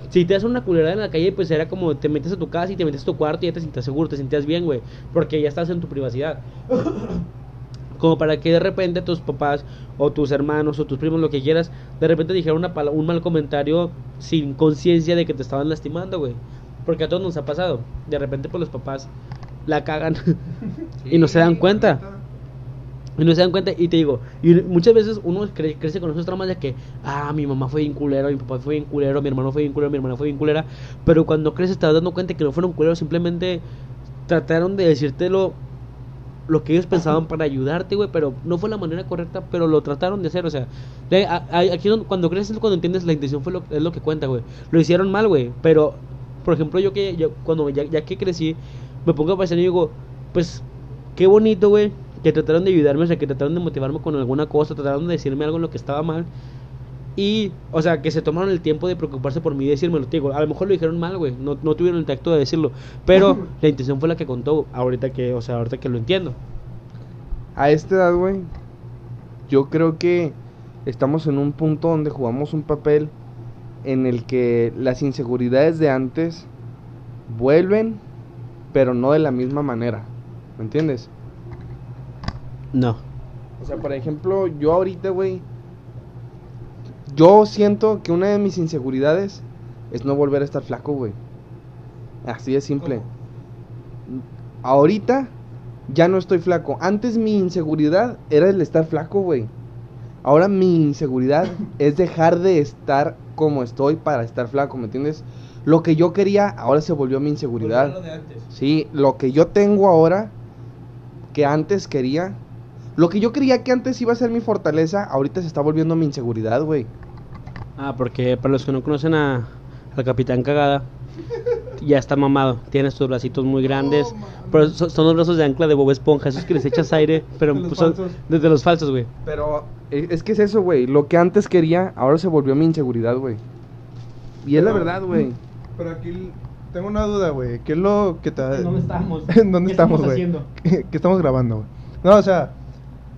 si te das una culerada en la calle, pues era como te metes a tu casa y te metes a tu cuarto y ya te sientas seguro, te sentías bien, güey, porque ya estás en tu privacidad. Como para que de repente tus papás o tus hermanos o tus primos, lo que quieras, de repente dijeran una un mal comentario sin conciencia de que te estaban lastimando, güey. Porque a todos nos ha pasado. De repente, pues los papás la cagan y no se dan cuenta. Y no se dan cuenta, y te digo, y muchas veces uno cre- crece con esos traumas de que, ah, mi mamá fue bien culero, mi papá fue bien culero, mi hermano fue bien culero, mi hermana fue bien culera. Pero cuando creces te dando cuenta que no fueron culeros, simplemente trataron de decírtelo lo que ellos pensaban para ayudarte, güey, pero no fue la manera correcta, pero lo trataron de hacer, o sea, de- a- a- aquí cuando creces es cuando entiendes la intención fue lo, es lo que cuenta, güey. Lo hicieron mal, güey, pero, por ejemplo, yo que, yo, cuando ya, ya que crecí, me pongo a pensar y digo, pues, qué bonito, güey, que trataron de ayudarme, o sea, que trataron de motivarme con alguna cosa, trataron de decirme algo en lo que estaba mal. Y, o sea, que se tomaron el tiempo de preocuparse por mí y decírmelo. Te digo, a lo mejor lo dijeron mal, güey. No, no tuvieron el tacto de decirlo. Pero la intención fue la que contó. Ahorita que, o sea, ahorita que lo entiendo. A esta edad, güey, yo creo que estamos en un punto donde jugamos un papel en el que las inseguridades de antes vuelven, pero no de la misma manera. ¿Me entiendes? No. O sea, por ejemplo, yo ahorita, güey, yo siento que una de mis inseguridades es no volver a estar flaco, güey. Así de simple. Ahorita ya no estoy flaco. Antes mi inseguridad era el estar flaco, güey. Ahora mi inseguridad es dejar de estar como estoy para estar flaco, ¿me entiendes? Lo que yo quería ahora se volvió mi inseguridad. Sí, lo que yo tengo ahora, que antes quería, lo que yo creía que antes iba a ser mi fortaleza, ahorita se está volviendo mi inseguridad, güey. Ah, porque para los que no conocen a, al Capitán Cagada, ya está mamado. Tiene estos bracitos muy grandes. Oh, pero son, son los brazos de ancla de Bob Esponja, esos que les echas aire. Pero De los pues, son- falsos. desde los falsos, güey. Pero eh, es que es eso, güey. Lo que antes quería, ahora se volvió mi inseguridad, güey. Y es la verdad, güey. Pero aquí tengo una duda, güey. ¿Qué es lo que te ¿En dónde estamos? ¿En dónde ¿Qué estamos, güey? haciendo? ¿Qué, qué estamos grabando, güey? No, o sea,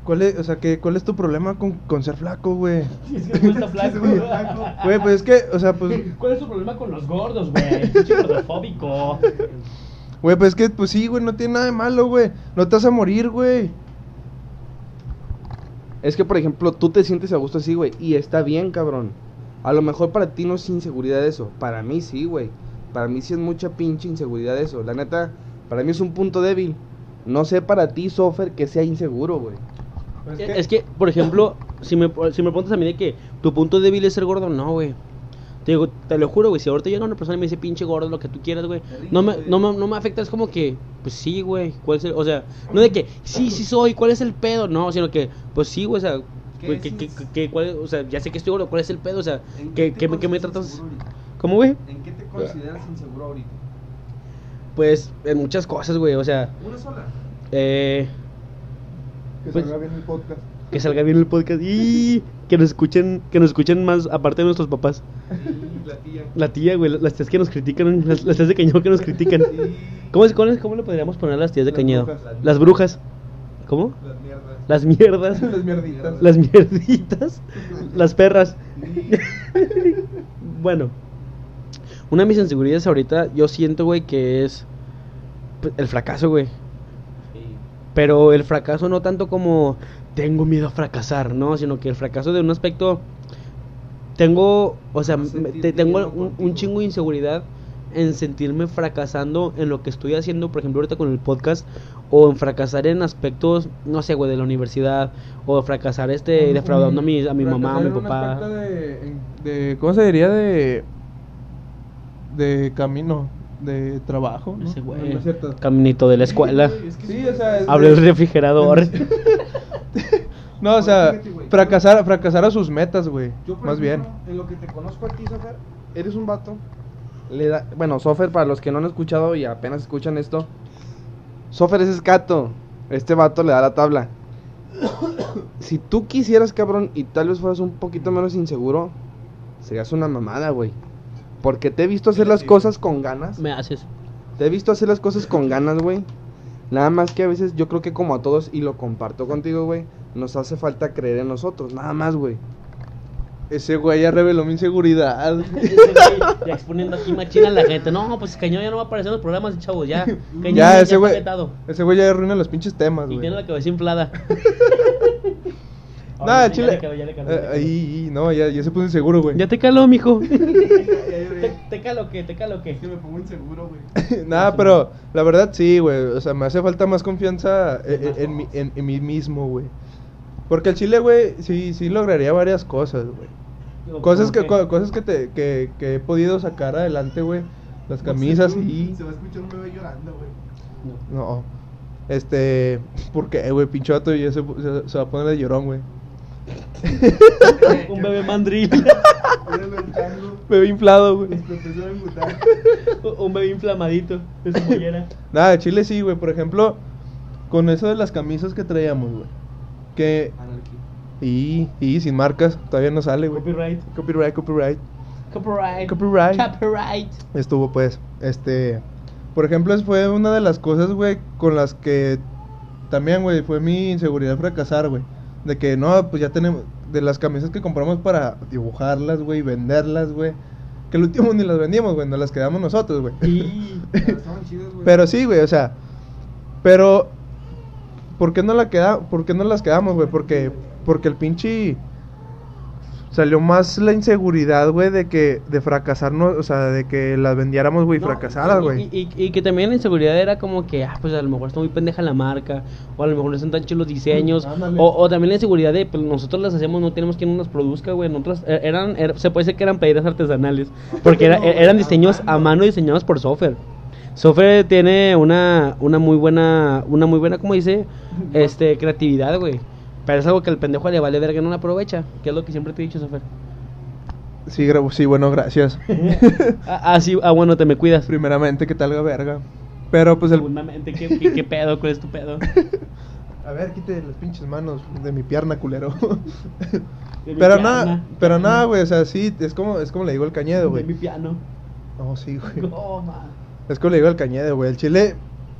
¿cuál es, o sea, que, ¿cuál es tu problema con, con ser flaco, güey? Es que flaco. Güey, pues es que, o sea, pues, ¿Cuál es tu problema con los gordos, güey? Pinche gordofóbico. güey, pues es que, pues sí, güey, no tiene nada de malo, güey. No te vas a morir, güey. Es que, por ejemplo, tú te sientes a gusto así, güey. Y está bien, cabrón. A lo mejor para ti no es inseguridad eso. Para mí sí, güey. Para mí sí es mucha pinche inseguridad eso. La neta, para mí es un punto débil. No sé para ti, Sofer, que sea inseguro, güey. Pues Es que, por ejemplo, si me, si me preguntas a mí de que tu punto débil es ser gordo, no, güey. Te digo, te lo juro, güey, si ahorita llega una persona y me dice pinche gordo, lo que tú quieras, güey, no me, no, me, no me afecta, es como que, pues sí, güey, ¿cuál es el, o sea, no de que, sí, sí soy, ¿cuál es el pedo? No, sino que, pues sí, güey, o sea, Güey, ¿qué, qué, qué, cuál, o sea, ya sé que estoy gordo, ¿cuál es el pedo? O sea, ¿qué, qué, me- qué me tratas? ¿Cómo, güey? ¿En qué te consideras inseguro ahorita? Pues en muchas cosas, güey, o sea, Una sola. eh, Que Pues- salga bien el podcast. que salga bien el podcast y que nos escuchen, que nos escuchen más, aparte de nuestros papás. La tía. La tía, güey, las tías que nos critican, las, las tías de Cañedo que nos critican. ¿Cómo, cómo, cómo le podríamos poner a las tías de Las Cañedo? brujas. Las brujas. ¿Cómo? Las mierdas. Las mierdas. Las mierditas. Las mierditas. Las perras. bueno. Una de mis inseguridades ahorita, yo siento, güey, que es el fracaso, güey. Pero el fracaso no tanto como tengo miedo a fracasar, ¿no? Sino que el fracaso de un aspecto... Tengo, o sea, No te- tengo un, chingo de inseguridad en sentirme fracasando en lo que estoy haciendo, por ejemplo, ahorita con el podcast, o en fracasar en aspectos, no sé, güey, de la universidad, o fracasar este, defraudando a mi, a mi mamá, a mi papá. De, de- ¿Cómo se diría? De. De camino. De trabajo. ¿no? Ese güey. No, no es cierto. Caminito de la escuela. Sí, o sea. es Abre el refrigerador. No, o sea, fracasar, fracasar a sus metas, güey. Yo, por Más bien. En lo que te conozco a ti, Sofer, eres un vato. Le da, bueno, Sofer, para los que no han escuchado y apenas escuchan esto, Sofer es escato. Este vato le da la tabla. si tú quisieras, cabrón, y tal vez fueras un poquito menos inseguro, serías una mamada, güey. Porque te he visto hacer las cosas con ganas. Me haces. Te he visto hacer las cosas con ganas, güey. Nada más que a veces yo creo que como a todos, y lo comparto contigo, güey, nos hace falta creer en nosotros. Nada más, güey. Ese güey ya reveló mi inseguridad. ya exponiendo aquí machina a la gente. No, pues Cañón ya no va a aparecer en los programas, chavos, ya. Cañón ya, ese está güey. vetado. Ese güey ya arruina los pinches temas, Y güey. tiene la cabeza inflada. Nada, Ahora sí, ya chile. le caló, ya le caló, ya le Eh, caló. ahí, no, ya, ya se puso inseguro, güey. Ya te caló, mijo. te, te calo que, te calo que. me pongo inseguro, güey. Nada, pero la verdad sí, güey. O sea, me hace falta más confianza en, en- en mí- en- en mí mismo, güey. Porque el chile, güey, sí, sí lograría varias cosas, güey. Cosas que, ¿cómo co- cosas que, te, que, que he podido sacar adelante, güey. Las camisas y... Se va a escuchar un bebé llorando, güey. No. No. Este... ¿Por qué, güey? Pinche vato ya se, se, se va a poner de llorón, güey. Un bebé mandril. Bebé inflado, güey. Un bebé inflamadito de su mollera. Nada, de Chile sí, güey. Por ejemplo, con eso de las camisas que traíamos, güey. Que... Y, y sin marcas, todavía no sale, güey. Copyright. Copyright, copyright. Copyright. Copyright. Copyright. Estuvo, pues, este... Por ejemplo, fue una de las cosas, güey, con las que también, güey, fue mi inseguridad fracasar, güey. De que, no, pues ya tenemos... De las camisas que compramos para dibujarlas, güey, venderlas, güey. Que el último ni las vendíamos, güey, nos las quedamos nosotros, güey. Y... Estaban chidas, güey. Pero sí, güey, o sea, pero ¿por qué no la queda, por qué no las quedamos, güey? Porque porque el pinche salió más la inseguridad, güey, de que de fracasar, no, o sea, de que las vendiéramos, güey, No, fracasaras, y- güey. Y, y- y que también la inseguridad era como que, ah, pues a lo mejor está muy pendeja la marca, o a lo mejor no están tan chidos los diseños, Ándale. o, o también la inseguridad de, pues nosotros las hacemos, no tenemos quien nos produzca, güey, nosotros eh, eran, era- se puede decir que eran pedidas artesanales, porque era- e- eran diseños a mano diseñados por software. Software tiene una, una muy buena, una muy buena, ¿cómo dice? Este, creatividad, güey. Pero es algo que el pendejo le vale verga y no la aprovecha, que es lo que siempre te he dicho, Software. Sí, sí, bueno, gracias. ah, ah, sí, ah, bueno, te me cuidas. Primeramente que talga verga. Pero pues el Segundamente, ¿qué, qué, qué pedo? ¿Cuál es tu pedo? A ver, quite las pinches manos de mi pierna, culero. De mi pero nada, pero nada, güey, o sea, sí, es como es como le digo al Cañedo, De güey. mi piano. No, sí, güey. Es como le digo al Cañedo, güey. El Chile,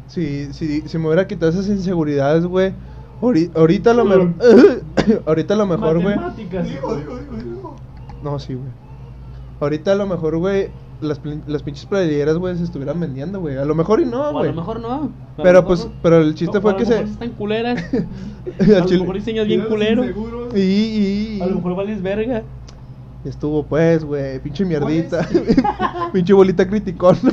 si, si, si me hubiera quitado esas inseguridades, güey. Ahori- Ahorita lo mejor. ahorita lo mejor, güey. No, sí, güey. Ahorita a lo mejor, güey. Las, plin- las pinches playeras, güey, se estuvieran vendiendo, güey. A lo mejor y no, O a güey. lo mejor no. A Pero mejor pues, no. pero el chiste O fue a que lo se. mejor están culeras. Al a lo mejor diseñas bien culero. Y, y, y- A lo mejor vales verga. Estuvo pues, güey, pinche mierdita. pinche bolita criticón.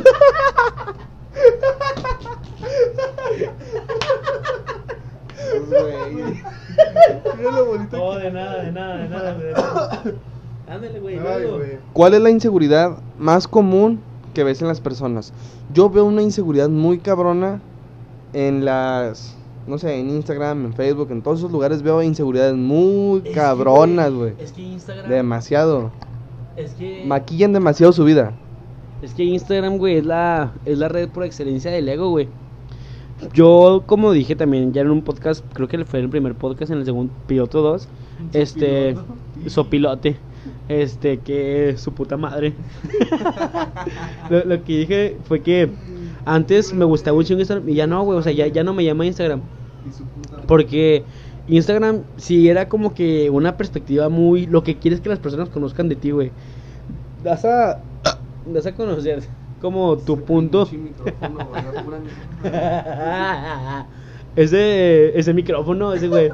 Mira No, de nada, de nada, de nada, de nada. Ándale, güey. Luego. ¿Cuál es la inseguridad más común que ves en las personas? Yo veo una inseguridad muy cabrona en las no sé, en Instagram, en Facebook, en todos esos lugares veo inseguridades muy cabronas, güey. Es que Instagram. Demasiado. Es que. Maquillan demasiado su vida. Es que Instagram, güey, es la, es la red por excelencia del ego, güey. Yo, como dije también, ya en un podcast, creo que fue el primer podcast, en el segundo piloto 2, este, sopilote, este, que su puta madre. lo, lo que dije fue que antes me gustaba mucho Instagram y ya no, güey, o sea, ya, ya no me llama Instagram. Porque Instagram sí era como que una perspectiva muy, lo que quieres que las personas conozcan de ti, güey. Das a, das a conocer como tu punto. ese, ese micrófono, ese güey.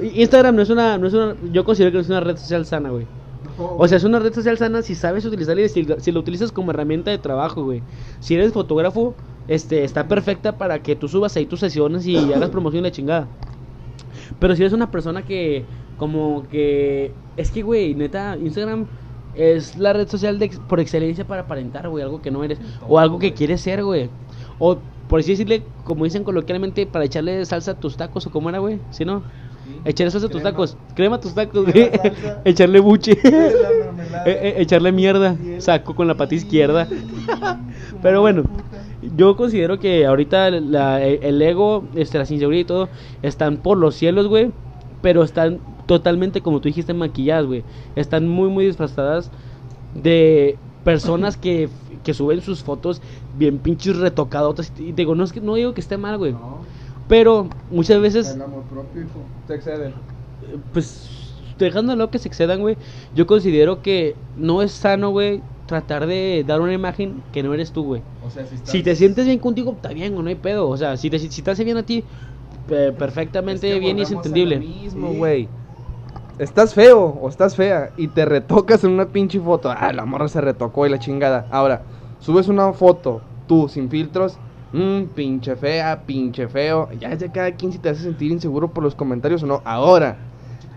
Instagram no es una, no es una, yo considero que no es una red social sana, güey. O sea, es una red social sana si sabes utilizarla y si, si lo utilizas como herramienta de trabajo, güey. Si eres fotógrafo, este, está perfecta para que tú subas ahí tus sesiones y hagas promoción de chingada. Pero si eres una persona que, como que, es que, güey, neta, Instagram es la red social de, por excelencia para aparentar, güey, algo que no eres. O algo que quieres ser, güey. O, por así decirle, como dicen coloquialmente, para echarle salsa a tus tacos, o cómo era, güey, ¿sí no? Echarle salsa a tus tacos, crema a tus tacos, güey. echarle buche. E- e- echarle mierda, saco con la pata izquierda. Pero bueno, yo considero que ahorita la- el ego, este, la inseguridad y todo están por los cielos, güey. Pero están totalmente, como tú dijiste, maquilladas, güey. Están muy, muy disfrazadas de personas que, que suben sus fotos bien pinches retocadotas. Y digo, no, es que, no digo que esté mal, güey. Pero muchas veces El amor propio, hijo. Se exceden. pues dejándolo que se excedan, güey, yo considero que no es sano, güey, tratar de dar una imagen que no eres tú, güey. O sea, si estás... Si te sientes bien contigo, está bien, güey, no hay pedo. O sea, si te, si te hace bien a ti, pe- perfectamente Es que bien y es entendible. mismo, Sí. Estás feo o estás fea y te retocas en una pinche foto. Ah, la morra se retocó y la chingada. Ahora, subes una foto tú sin filtros. Mmm, pinche fea, pinche feo. Ya de cada quien si te hace sentir inseguro por los comentarios o no. Ahora,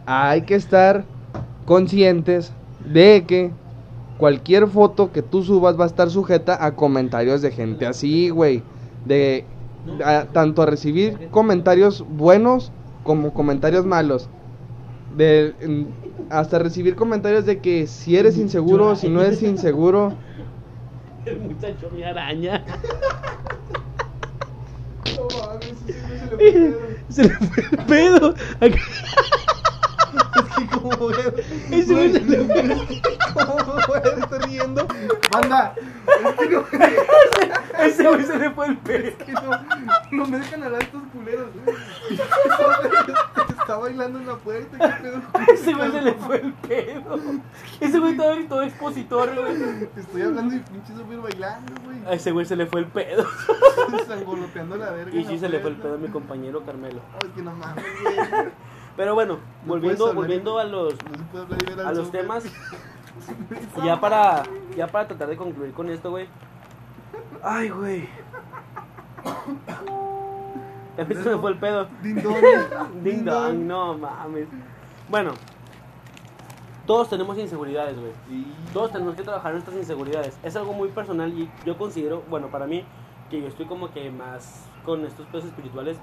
hay que estar conscientes de que cualquier foto que tú subas va a estar sujeta a comentarios de gente así, güey. De a- tanto a recibir comentarios buenos como comentarios malos. De, hasta recibir comentarios de que si eres inseguro, si no eres inseguro. El muchacho mi araña. No mames, ese güey se le fue. Se le fue el pedo. Es como güey. Ese güey se le fue. ¿Cómo a estar riendo? Banda, es que no, Ese güey se le fue el pedo. es que no, no me dejan hablar estos culeros. Está bailando en la puerta, qué pedo. Ese güey se le fue el pedo. Ese güey todo, todo expositor, güey. Estoy hablando y pinche súper bailando, güey. A ese güey se le fue el pedo. Sangoloteando la verga. Y sí se le fue el pedo a mi compañero Carmelo. Ay, que no mames, güey. Pero bueno, No volviendo, hablar volviendo a los, No a los temas. Ya para, ya para tratar de concluir con esto, güey. Ay, güey. A mí se me fue el pedo. Ding dong. Ding dong, no mames. Bueno, todos tenemos inseguridades, güey. Todos tenemos que trabajar nuestras inseguridades. Es algo muy personal y yo considero, bueno, para mí, que yo estoy como que más con estos pedos espirituales.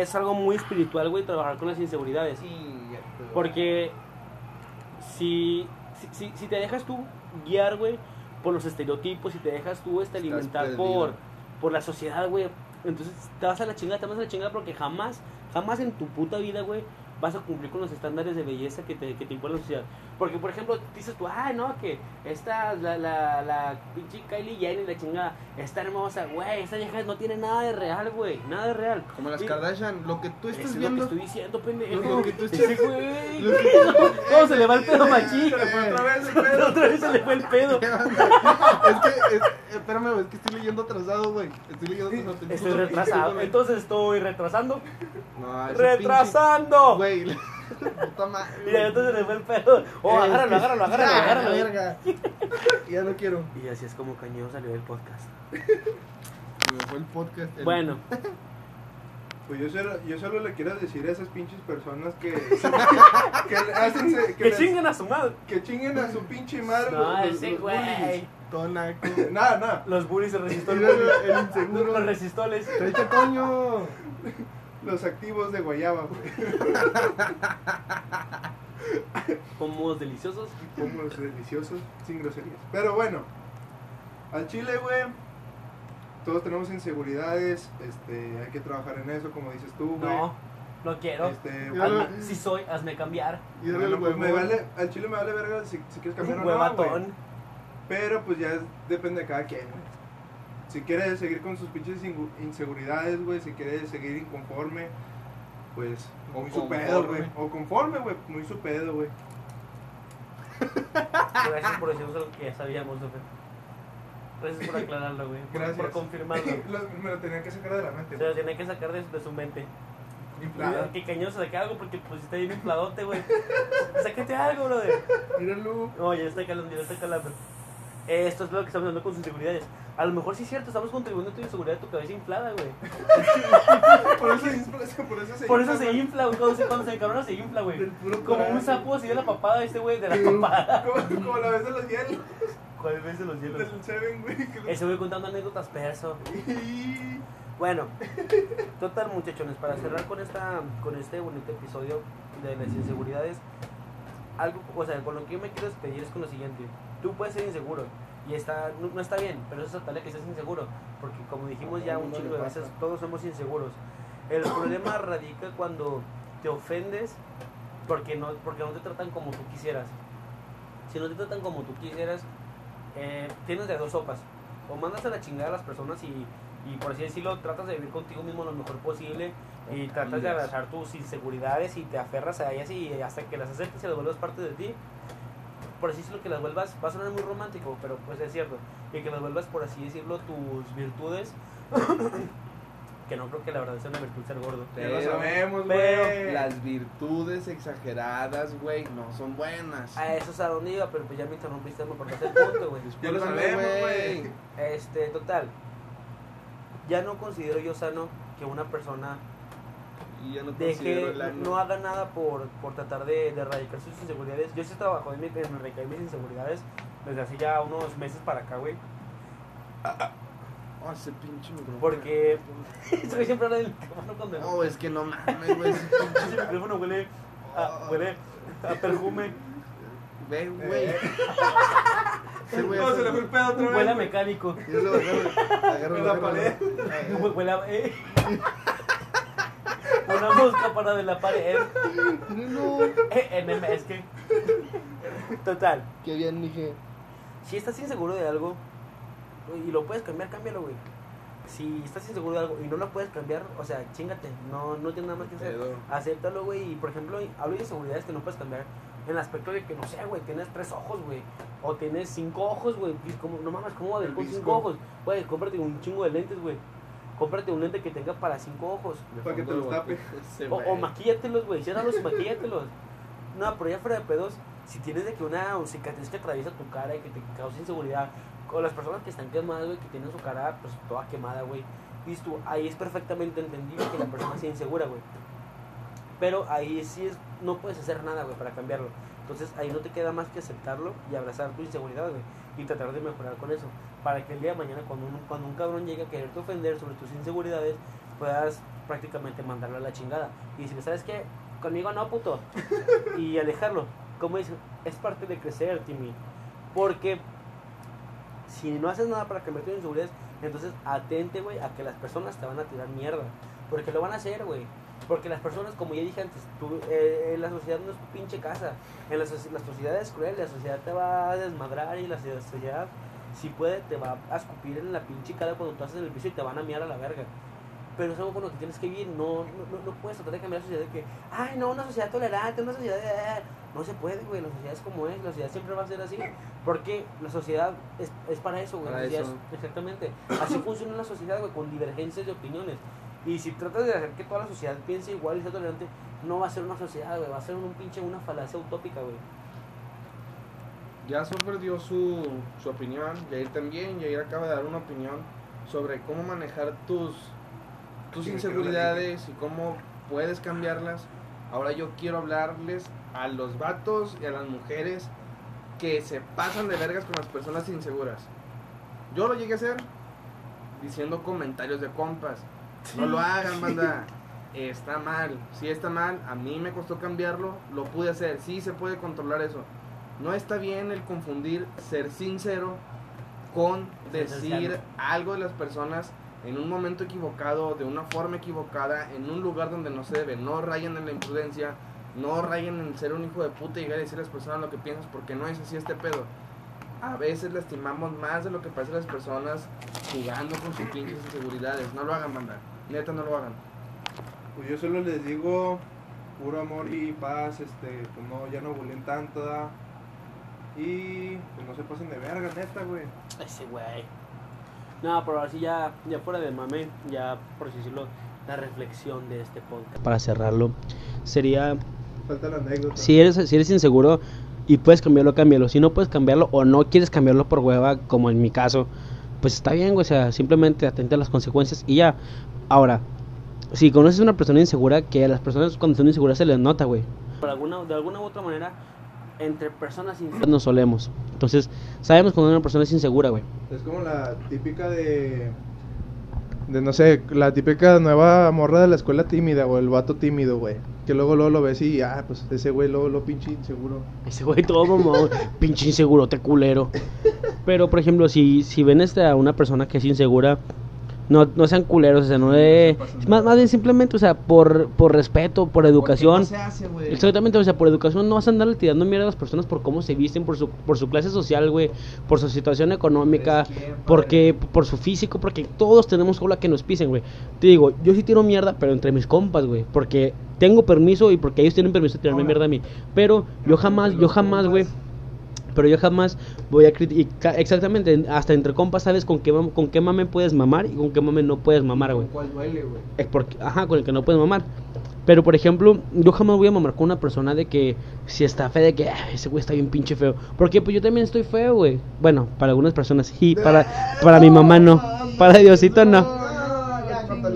Es algo muy espiritual, güey, trabajar con las inseguridades. Porque si, si, si, te dejas tú guiar, güey, por los estereotipos, si te dejas tú este, alimentar perdido. por, por la sociedad, güey, entonces te vas a la chingada, te vas a la chingada porque jamás, jamás en tu puta vida, güey, vas a cumplir con los estándares de belleza que te, que te impone la sociedad. Porque, por ejemplo, dices tú, ay, no, que esta, la, la, la pinche Kylie Jenner, la chingada, está hermosa, güey, esta vieja no tiene nada de real, güey, nada de real. Como las Y- Kardashian, lo que tú estás es lo viendo. que estoy diciendo, pendejo. Lo que tú estás- güey. lo que- ¿Cómo se le va el pedo machín? Otra vez el pedo. Otra vez se le fue el pedo. es que, es- espérame, güey, es que estoy leyendo atrasado, güey. Estoy leyendo atrasado. Estoy retrasado. Entonces estoy retrasando. No, ¡Retrasando! pinche- Güey, la- puta madre. Mira, entonces se le fue el pedo. Oh, Es agárralo, que- agárralo, agárralo, Ya, agárralo. la verga. Ya no quiero. Y así es como Cañeo salió del podcast. Se me fue el podcast. el- Bueno. Pues yo solo, yo solo le quiero decir a esas pinches personas que, que, le hacen se- Que les- chinguen a su madre. que chinguen a su pinche madre. No, los- ese los güey. bullies. Todo naco. Nada, nada. Los bullies se resistó el Mira, bully. el inseguro. Los resistoles. Tráete coño. Los activos de Guayaba, güey. Como deliciosos. Como los deliciosos, sin groserías. Pero bueno, al chile, güey. Todos tenemos inseguridades. Este, hay que trabajar en eso, como dices tú, güey. No, no quiero. Este, no- si soy, hazme cambiar. Y dale bueno, el pues me vale, al chile me vale verga si, si quieres cambiar o no, Huevatón. Pero pues ya es- depende de cada quien, güey. Si quieres seguir con sus pinches inseguridades, güey, si quieres seguir inconforme, pues O muy su pedo, güey. O conforme, güey, muy su pedo, güey. Gracias por decirnos algo que ya sabíamos, Ofe. Gracias por aclararlo, güey. Gracias. por confirmarlo. Lo- me lo tenían que sacar de la mente, Se lo güey. tiene que sacar de, de su mente. Inflada. Que cañón se saque algo porque pues está bien infladote, güey. Sácate algo, brother. Míralo. No, ya está calando, ya está calando. Esto es lo que estamos hablando con sus inseguridades. A lo mejor sí es cierto, estamos contribuyendo a tu inseguridad de tu cabeza inflada, güey. Por eso, por eso, por eso se Por eso infla, se güey. infla, güey. Cuando se, cuando se encabrona se infla, güey. Como un sapo así de la papada este, güey, de la papada. Como, como la vez de los hielos. ¿Cuál vez de los hielos? Del Seven, güey. Ese güey contando anécdotas perso. Bueno, total muchachones, para cerrar con esta con este bonito episodio de las inseguridades, algo, o sea, con lo que yo me quiero despedir es con lo siguiente. Tú puedes ser inseguro y está no, no está bien, pero eso es aceptable que seas inseguro, porque como dijimos ya un chingo de veces, todos somos inseguros. El problema radica cuando te ofendes porque no porque no te tratan como tú quisieras. Si no te tratan como tú quisieras, eh, tienes de dos sopas. O mandas a la chingada a las personas y, y por así decirlo, tratas de vivir contigo mismo lo mejor posible y tratas de abrazar tus inseguridades y te aferras a ellas y hasta que las aceptes y las vuelvas parte de ti. Por así decirlo, que las vuelvas, va a sonar muy romántico, pero pues es cierto. Y que las vuelvas, por así decirlo, tus virtudes. que no creo que la verdad sea una virtud ser gordo. Ya lo Pero- sabemos, pero- güey. Las virtudes exageradas, güey, no son buenas. A eso es a donde iba, pero pues ya me interrumpiste, me cortaste el punto, güey. Ya lo sabemos, güey. Este, total. Ya no considero yo sano que una persona Y yo no de considero que el ano. no haga nada por, por tratar de, de erradicar sus inseguridades. Yo sí trabajo en, mi- en erradicar mis inseguridades desde hace ya unos meses para acá, güey. Oh, ese pinche micrófono. Porque güey siempre habla del micrófono cuando No, es que no mames, güey. ese pinche- micrófono huele a, huele a perfume, Ve, güey. Eh. Güey No, se le fue el pedo otra vez. huele a mecánico, Y luego agarra- agarra En la pared. huele a... Una mosca para de la pared. No, Eh, es que... Total. qué bien, dije. Si estás inseguro de algo y lo puedes cambiar, cámbialo, güey. Si estás inseguro de algo y no lo puedes cambiar, o sea, chingate. No, no tienes nada más que hacer. Acéptalo, güey. Y por ejemplo, hablo de inseguridades que no puedes cambiar. En el aspecto de que, no sé, güey, tienes tres ojos, güey. O tienes cinco ojos, güey. No mames, ¿cómo va a ver con cinco ojos? Güey, cómprate un chingo de lentes, güey. Cómprate un lente que tenga para cinco ojos. Para que te los tape. O, o maquíllatelos, güey. Ciérralos y maquíllatelos. No, pero ya fuera de pedos, si tienes de que una cicatriz que atraviesa tu cara y que te causa inseguridad, con las personas que están quemadas, güey, que tienen su cara pues toda quemada, güey, dices tú, ahí es perfectamente entendible que la persona sea insegura, güey. Pero ahí sí es, no puedes hacer nada, güey, para cambiarlo. Entonces ahí no te queda más que aceptarlo y abrazar tu inseguridad, güey. Y tratar de mejorar con eso. Para que el día de mañana, cuando un, cuando un cabrón llegue a quererte ofender sobre tus inseguridades, puedas prácticamente mandarlo a la chingada. Y decirle, ¿sabes qué? Conmigo no, puto. y alejarlo. Como dicen, es parte de crecer, Timmy. Porque si no haces nada para cambiar tus inseguridades, entonces atente, güey, a que las personas te van a tirar mierda. Porque lo van a hacer, güey. Porque las personas, como ya dije antes, tú, eh, la sociedad no es tu pinche casa. En la, la sociedad es cruel, la sociedad te va a desmadrar y la sociedad, si puede, te va a escupir en la pinche cara cuando tú haces el vicio y te van a miar a la verga. Pero es algo con lo que tienes que vivir. No, no, no, puedes tratar de cambiar la sociedad de que, ay, no, una sociedad tolerante, una sociedad. de-". No se puede, güey. La sociedad es como es. La sociedad siempre va a ser así. Porque la sociedad es, es para eso, güey. La Para sociedad eso. es- exactamente. Así funciona la sociedad, güey, con divergencias de opiniones. Y si tratas de hacer que toda la sociedad piense igual y sea tolerante, no va a ser una sociedad, güey. Va a ser un pinche, una falacia utópica, güey. Ya Sofer dio su, su opinión, Yair también, Yair acaba de dar una opinión sobre cómo manejar tus tus inseguridades y cómo puedes cambiarlas. Ahora yo quiero hablarles a los vatos y a las mujeres que se pasan de vergas con las personas inseguras. Yo lo llegué a hacer diciendo comentarios de compas. No lo hagan, banda. Está mal. Si está mal, a mí me costó cambiarlo, lo pude hacer. Sí se puede controlar eso. No está bien el confundir ser sincero con decir algo de las personas en un momento equivocado, de una forma equivocada, en un lugar donde no se debe. No rayen en la imprudencia, no rayen en ser un hijo de puta y llegar a decir a las personas lo que piensas, porque no es así este pedo. A veces lastimamos más de lo que pasa a las personas jugando con sus pinches inseguridades. No lo hagan, mandar. Neta, no lo hagan. Pues yo solo les digo puro amor y paz, este, pues no, ya no bulen tanto, ¿da? Y pues no se pasen de verga, neta, güey. Ese güey. No, pero así ya, ya fuera de mame, ya por así decirlo, la reflexión de este podcast. Para cerrarlo, sería Falta la anécdota. si eres, si eres inseguro y puedes cambiarlo, cámbialo. Si no puedes cambiarlo o no quieres cambiarlo por hueva, como en mi caso, pues está bien, güey. O sea, simplemente atente a las consecuencias y ya. Ahora, si conoces a una persona insegura, que a las personas cuando son inseguras se les nota, güey. Por alguna, de alguna u otra manera, entre personas sinceras. Nos solemos. Entonces, sabemos cuando una persona es insegura, güey. Es como la típica de. De no sé, la típica nueva morra de la escuela tímida, o el vato tímido, güey. Que luego, luego lo ves y, ah, pues ese güey luego lo pinche inseguro. Ese güey todo mamón, pinche inseguro, te culero. Pero, por ejemplo, si, si ven este a una persona que es insegura, no, no sean culeros, o sea, no de... Más, más bien simplemente, o sea, por, por respeto, por educación. se hace. Exactamente, o sea, por educación no vas a andarle tirando mierda a las personas por cómo se visten, por su, por su clase social, güey, por su situación económica, porque, por su físico, porque todos tenemos cola que nos pisen, güey. Te digo, yo sí tiro mierda, pero entre mis compas, güey, porque tengo permiso y porque ellos tienen permiso de tirarme mierda a mí. Pero yo jamás, yo jamás, güey, pero yo jamás voy a criticar, exactamente, hasta entre compas sabes con qué, con qué mame puedes mamar y con qué mame no puedes mamar, güey. ¿Cuál duele, güey? Es porque, ajá, con el que no puedes mamar. Pero por ejemplo, yo jamás voy a mamar con una persona de que si está fea, de que "Ah, ese güey está bien pinche feo. Porque pues yo también estoy feo, güey. Bueno, para algunas personas sí, para, para mi mamá no. Para Diosito no.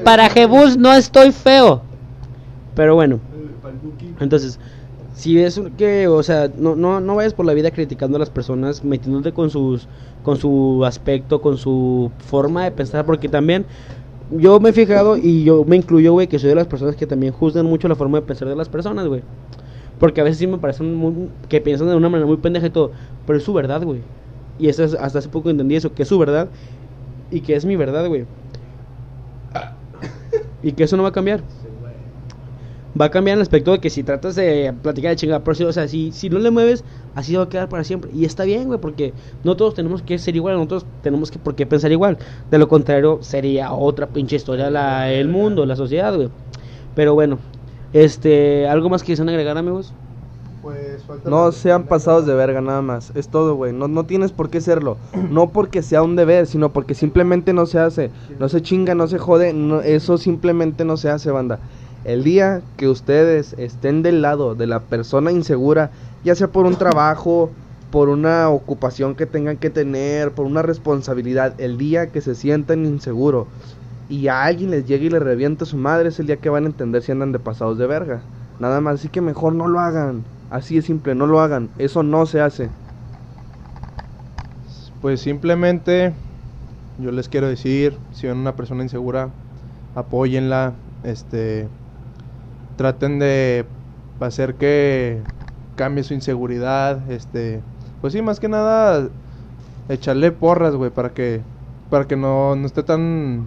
Para Jebus no estoy feo. Pero bueno, entonces, si ves que, o sea, no, no, no vayas por la vida criticando a las personas, metiéndote con sus, con su aspecto, con su forma de pensar, porque también yo me he fijado y yo me incluyo, güey, que soy de las personas que también juzgan mucho la forma de pensar de las personas, güey. Porque a veces sí me parecen muy, que piensan de una manera muy pendeja y todo, pero es su verdad, güey. Y eso es- hasta hace poco entendí eso, que es su verdad y que es mi verdad, güey. Y que eso no va a cambiar va a cambiar en el aspecto de que si tratas de platicar de chingada, pero si, o sea, si, si no le mueves, así va a quedar para siempre. Y está bien, güey, porque no todos tenemos que ser igual, no todos tenemos que por qué pensar igual. De lo contrario, sería otra pinche historia la, el mundo, la sociedad, güey. Pero bueno, este, ¿algo más que quieran agregar, amigos? Pues falta No sean pasados de verga nada más. Es todo, güey. No, no tienes por qué serlo. No porque sea un deber, sino porque simplemente no se hace. No se chinga, no se jode. No, eso simplemente no se hace, banda. El día que ustedes estén del lado de la persona insegura, ya sea por un trabajo, por una ocupación que tengan que tener, por una responsabilidad, el día que se sientan inseguros y a alguien les llegue y le revienta su madre, es el día que van a entender si andan de pasados de verga. Nada más, así que mejor no lo hagan. Así es simple, no lo hagan. Eso no se hace. Pues simplemente yo les quiero decir, si ven una persona insegura, apóyenla, este traten de hacer que cambie su inseguridad, este, pues sí, más que nada echarle porras, güey, para que para que no, no esté tan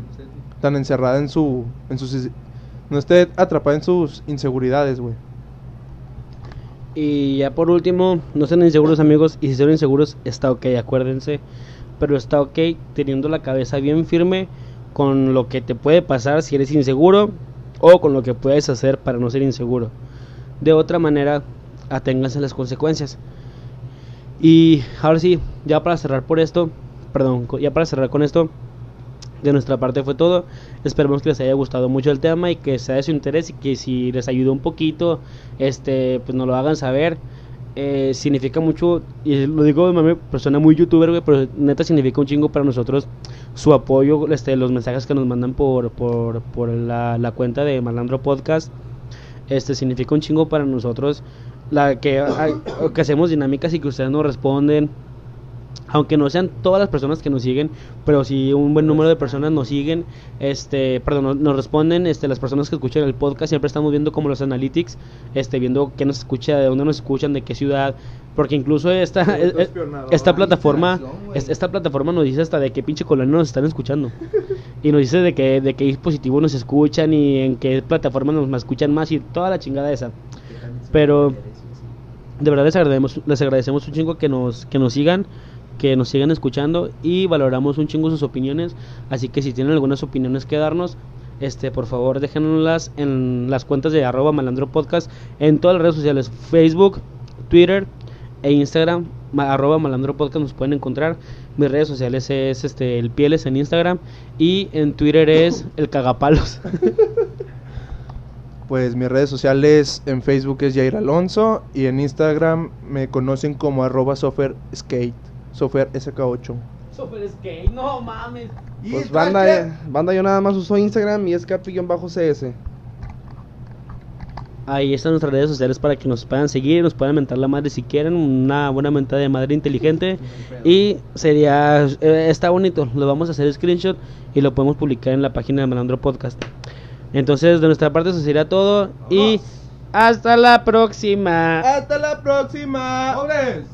tan encerrada en su en sus no esté atrapada en sus inseguridades, güey. Y ya por último, no sean inseguros amigos, y si son inseguros está ok, acuérdense, pero está ok teniendo la cabeza bien firme con lo que te puede pasar si eres inseguro o con lo que puedes hacer para no ser inseguro. De otra manera, aténganse las consecuencias. Y ahora sí, ya para cerrar por esto, perdón, ya para cerrar con esto, de nuestra parte fue todo. Esperemos que les haya gustado mucho el tema y que sea de su interés y que si les ayudó un poquito, este, pues nos lo hagan saber. Eh, significa mucho, y lo digo de mami, persona muy youtuber, pero neta significa un chingo para nosotros su apoyo, este, los mensajes que nos mandan por, por, por la, la cuenta de Malandro Podcast, este, significa un chingo para nosotros, la que, que hacemos dinámicas y que ustedes nos responden, aunque no sean todas las personas que nos siguen, pero si un buen número de personas nos siguen, este, perdón, no- nos responden, este, las personas que escuchan el podcast, siempre estamos viendo como los analytics, este, viendo qué nos escucha, de dónde nos escuchan, de qué ciudad, porque incluso esta, eh, eh, esta plataforma, esta plataforma nos dice hasta de qué pinche colonia nos están escuchando, y nos dice de qué, de qué dispositivo nos escuchan y en qué plataforma nos escuchan más y toda la chingada esa, pero de verdad les agradecemos, les agradecemos un chingo que nos, que nos sigan, que nos sigan escuchando y valoramos un chingo sus opiniones. Así que si tienen algunas opiniones que darnos, este, por favor déjenlas en las cuentas de arroba malandro podcast en todas las redes sociales, Facebook, Twitter e Instagram, arroba malandro podcast nos pueden encontrar. Mis redes sociales es este el pieles en Instagram y en Twitter es el cagapalos. Pues mis redes sociales en Facebook es Jair Alonso y en Instagram me conocen como arroba software skate, software SK8. Super skate, no mames. Pues banda, banda yo nada más uso Instagram y es capi-cs. Ahí están nuestras redes sociales para que nos puedan seguir, nos puedan mentar la madre si quieren, una buena mentada de madre inteligente. Y sería, eh, está bonito, lo vamos a hacer screenshot y lo podemos publicar en la página de Malandro Podcast. Entonces, de nuestra parte, eso sería todo. Y hasta la próxima. Hasta la próxima.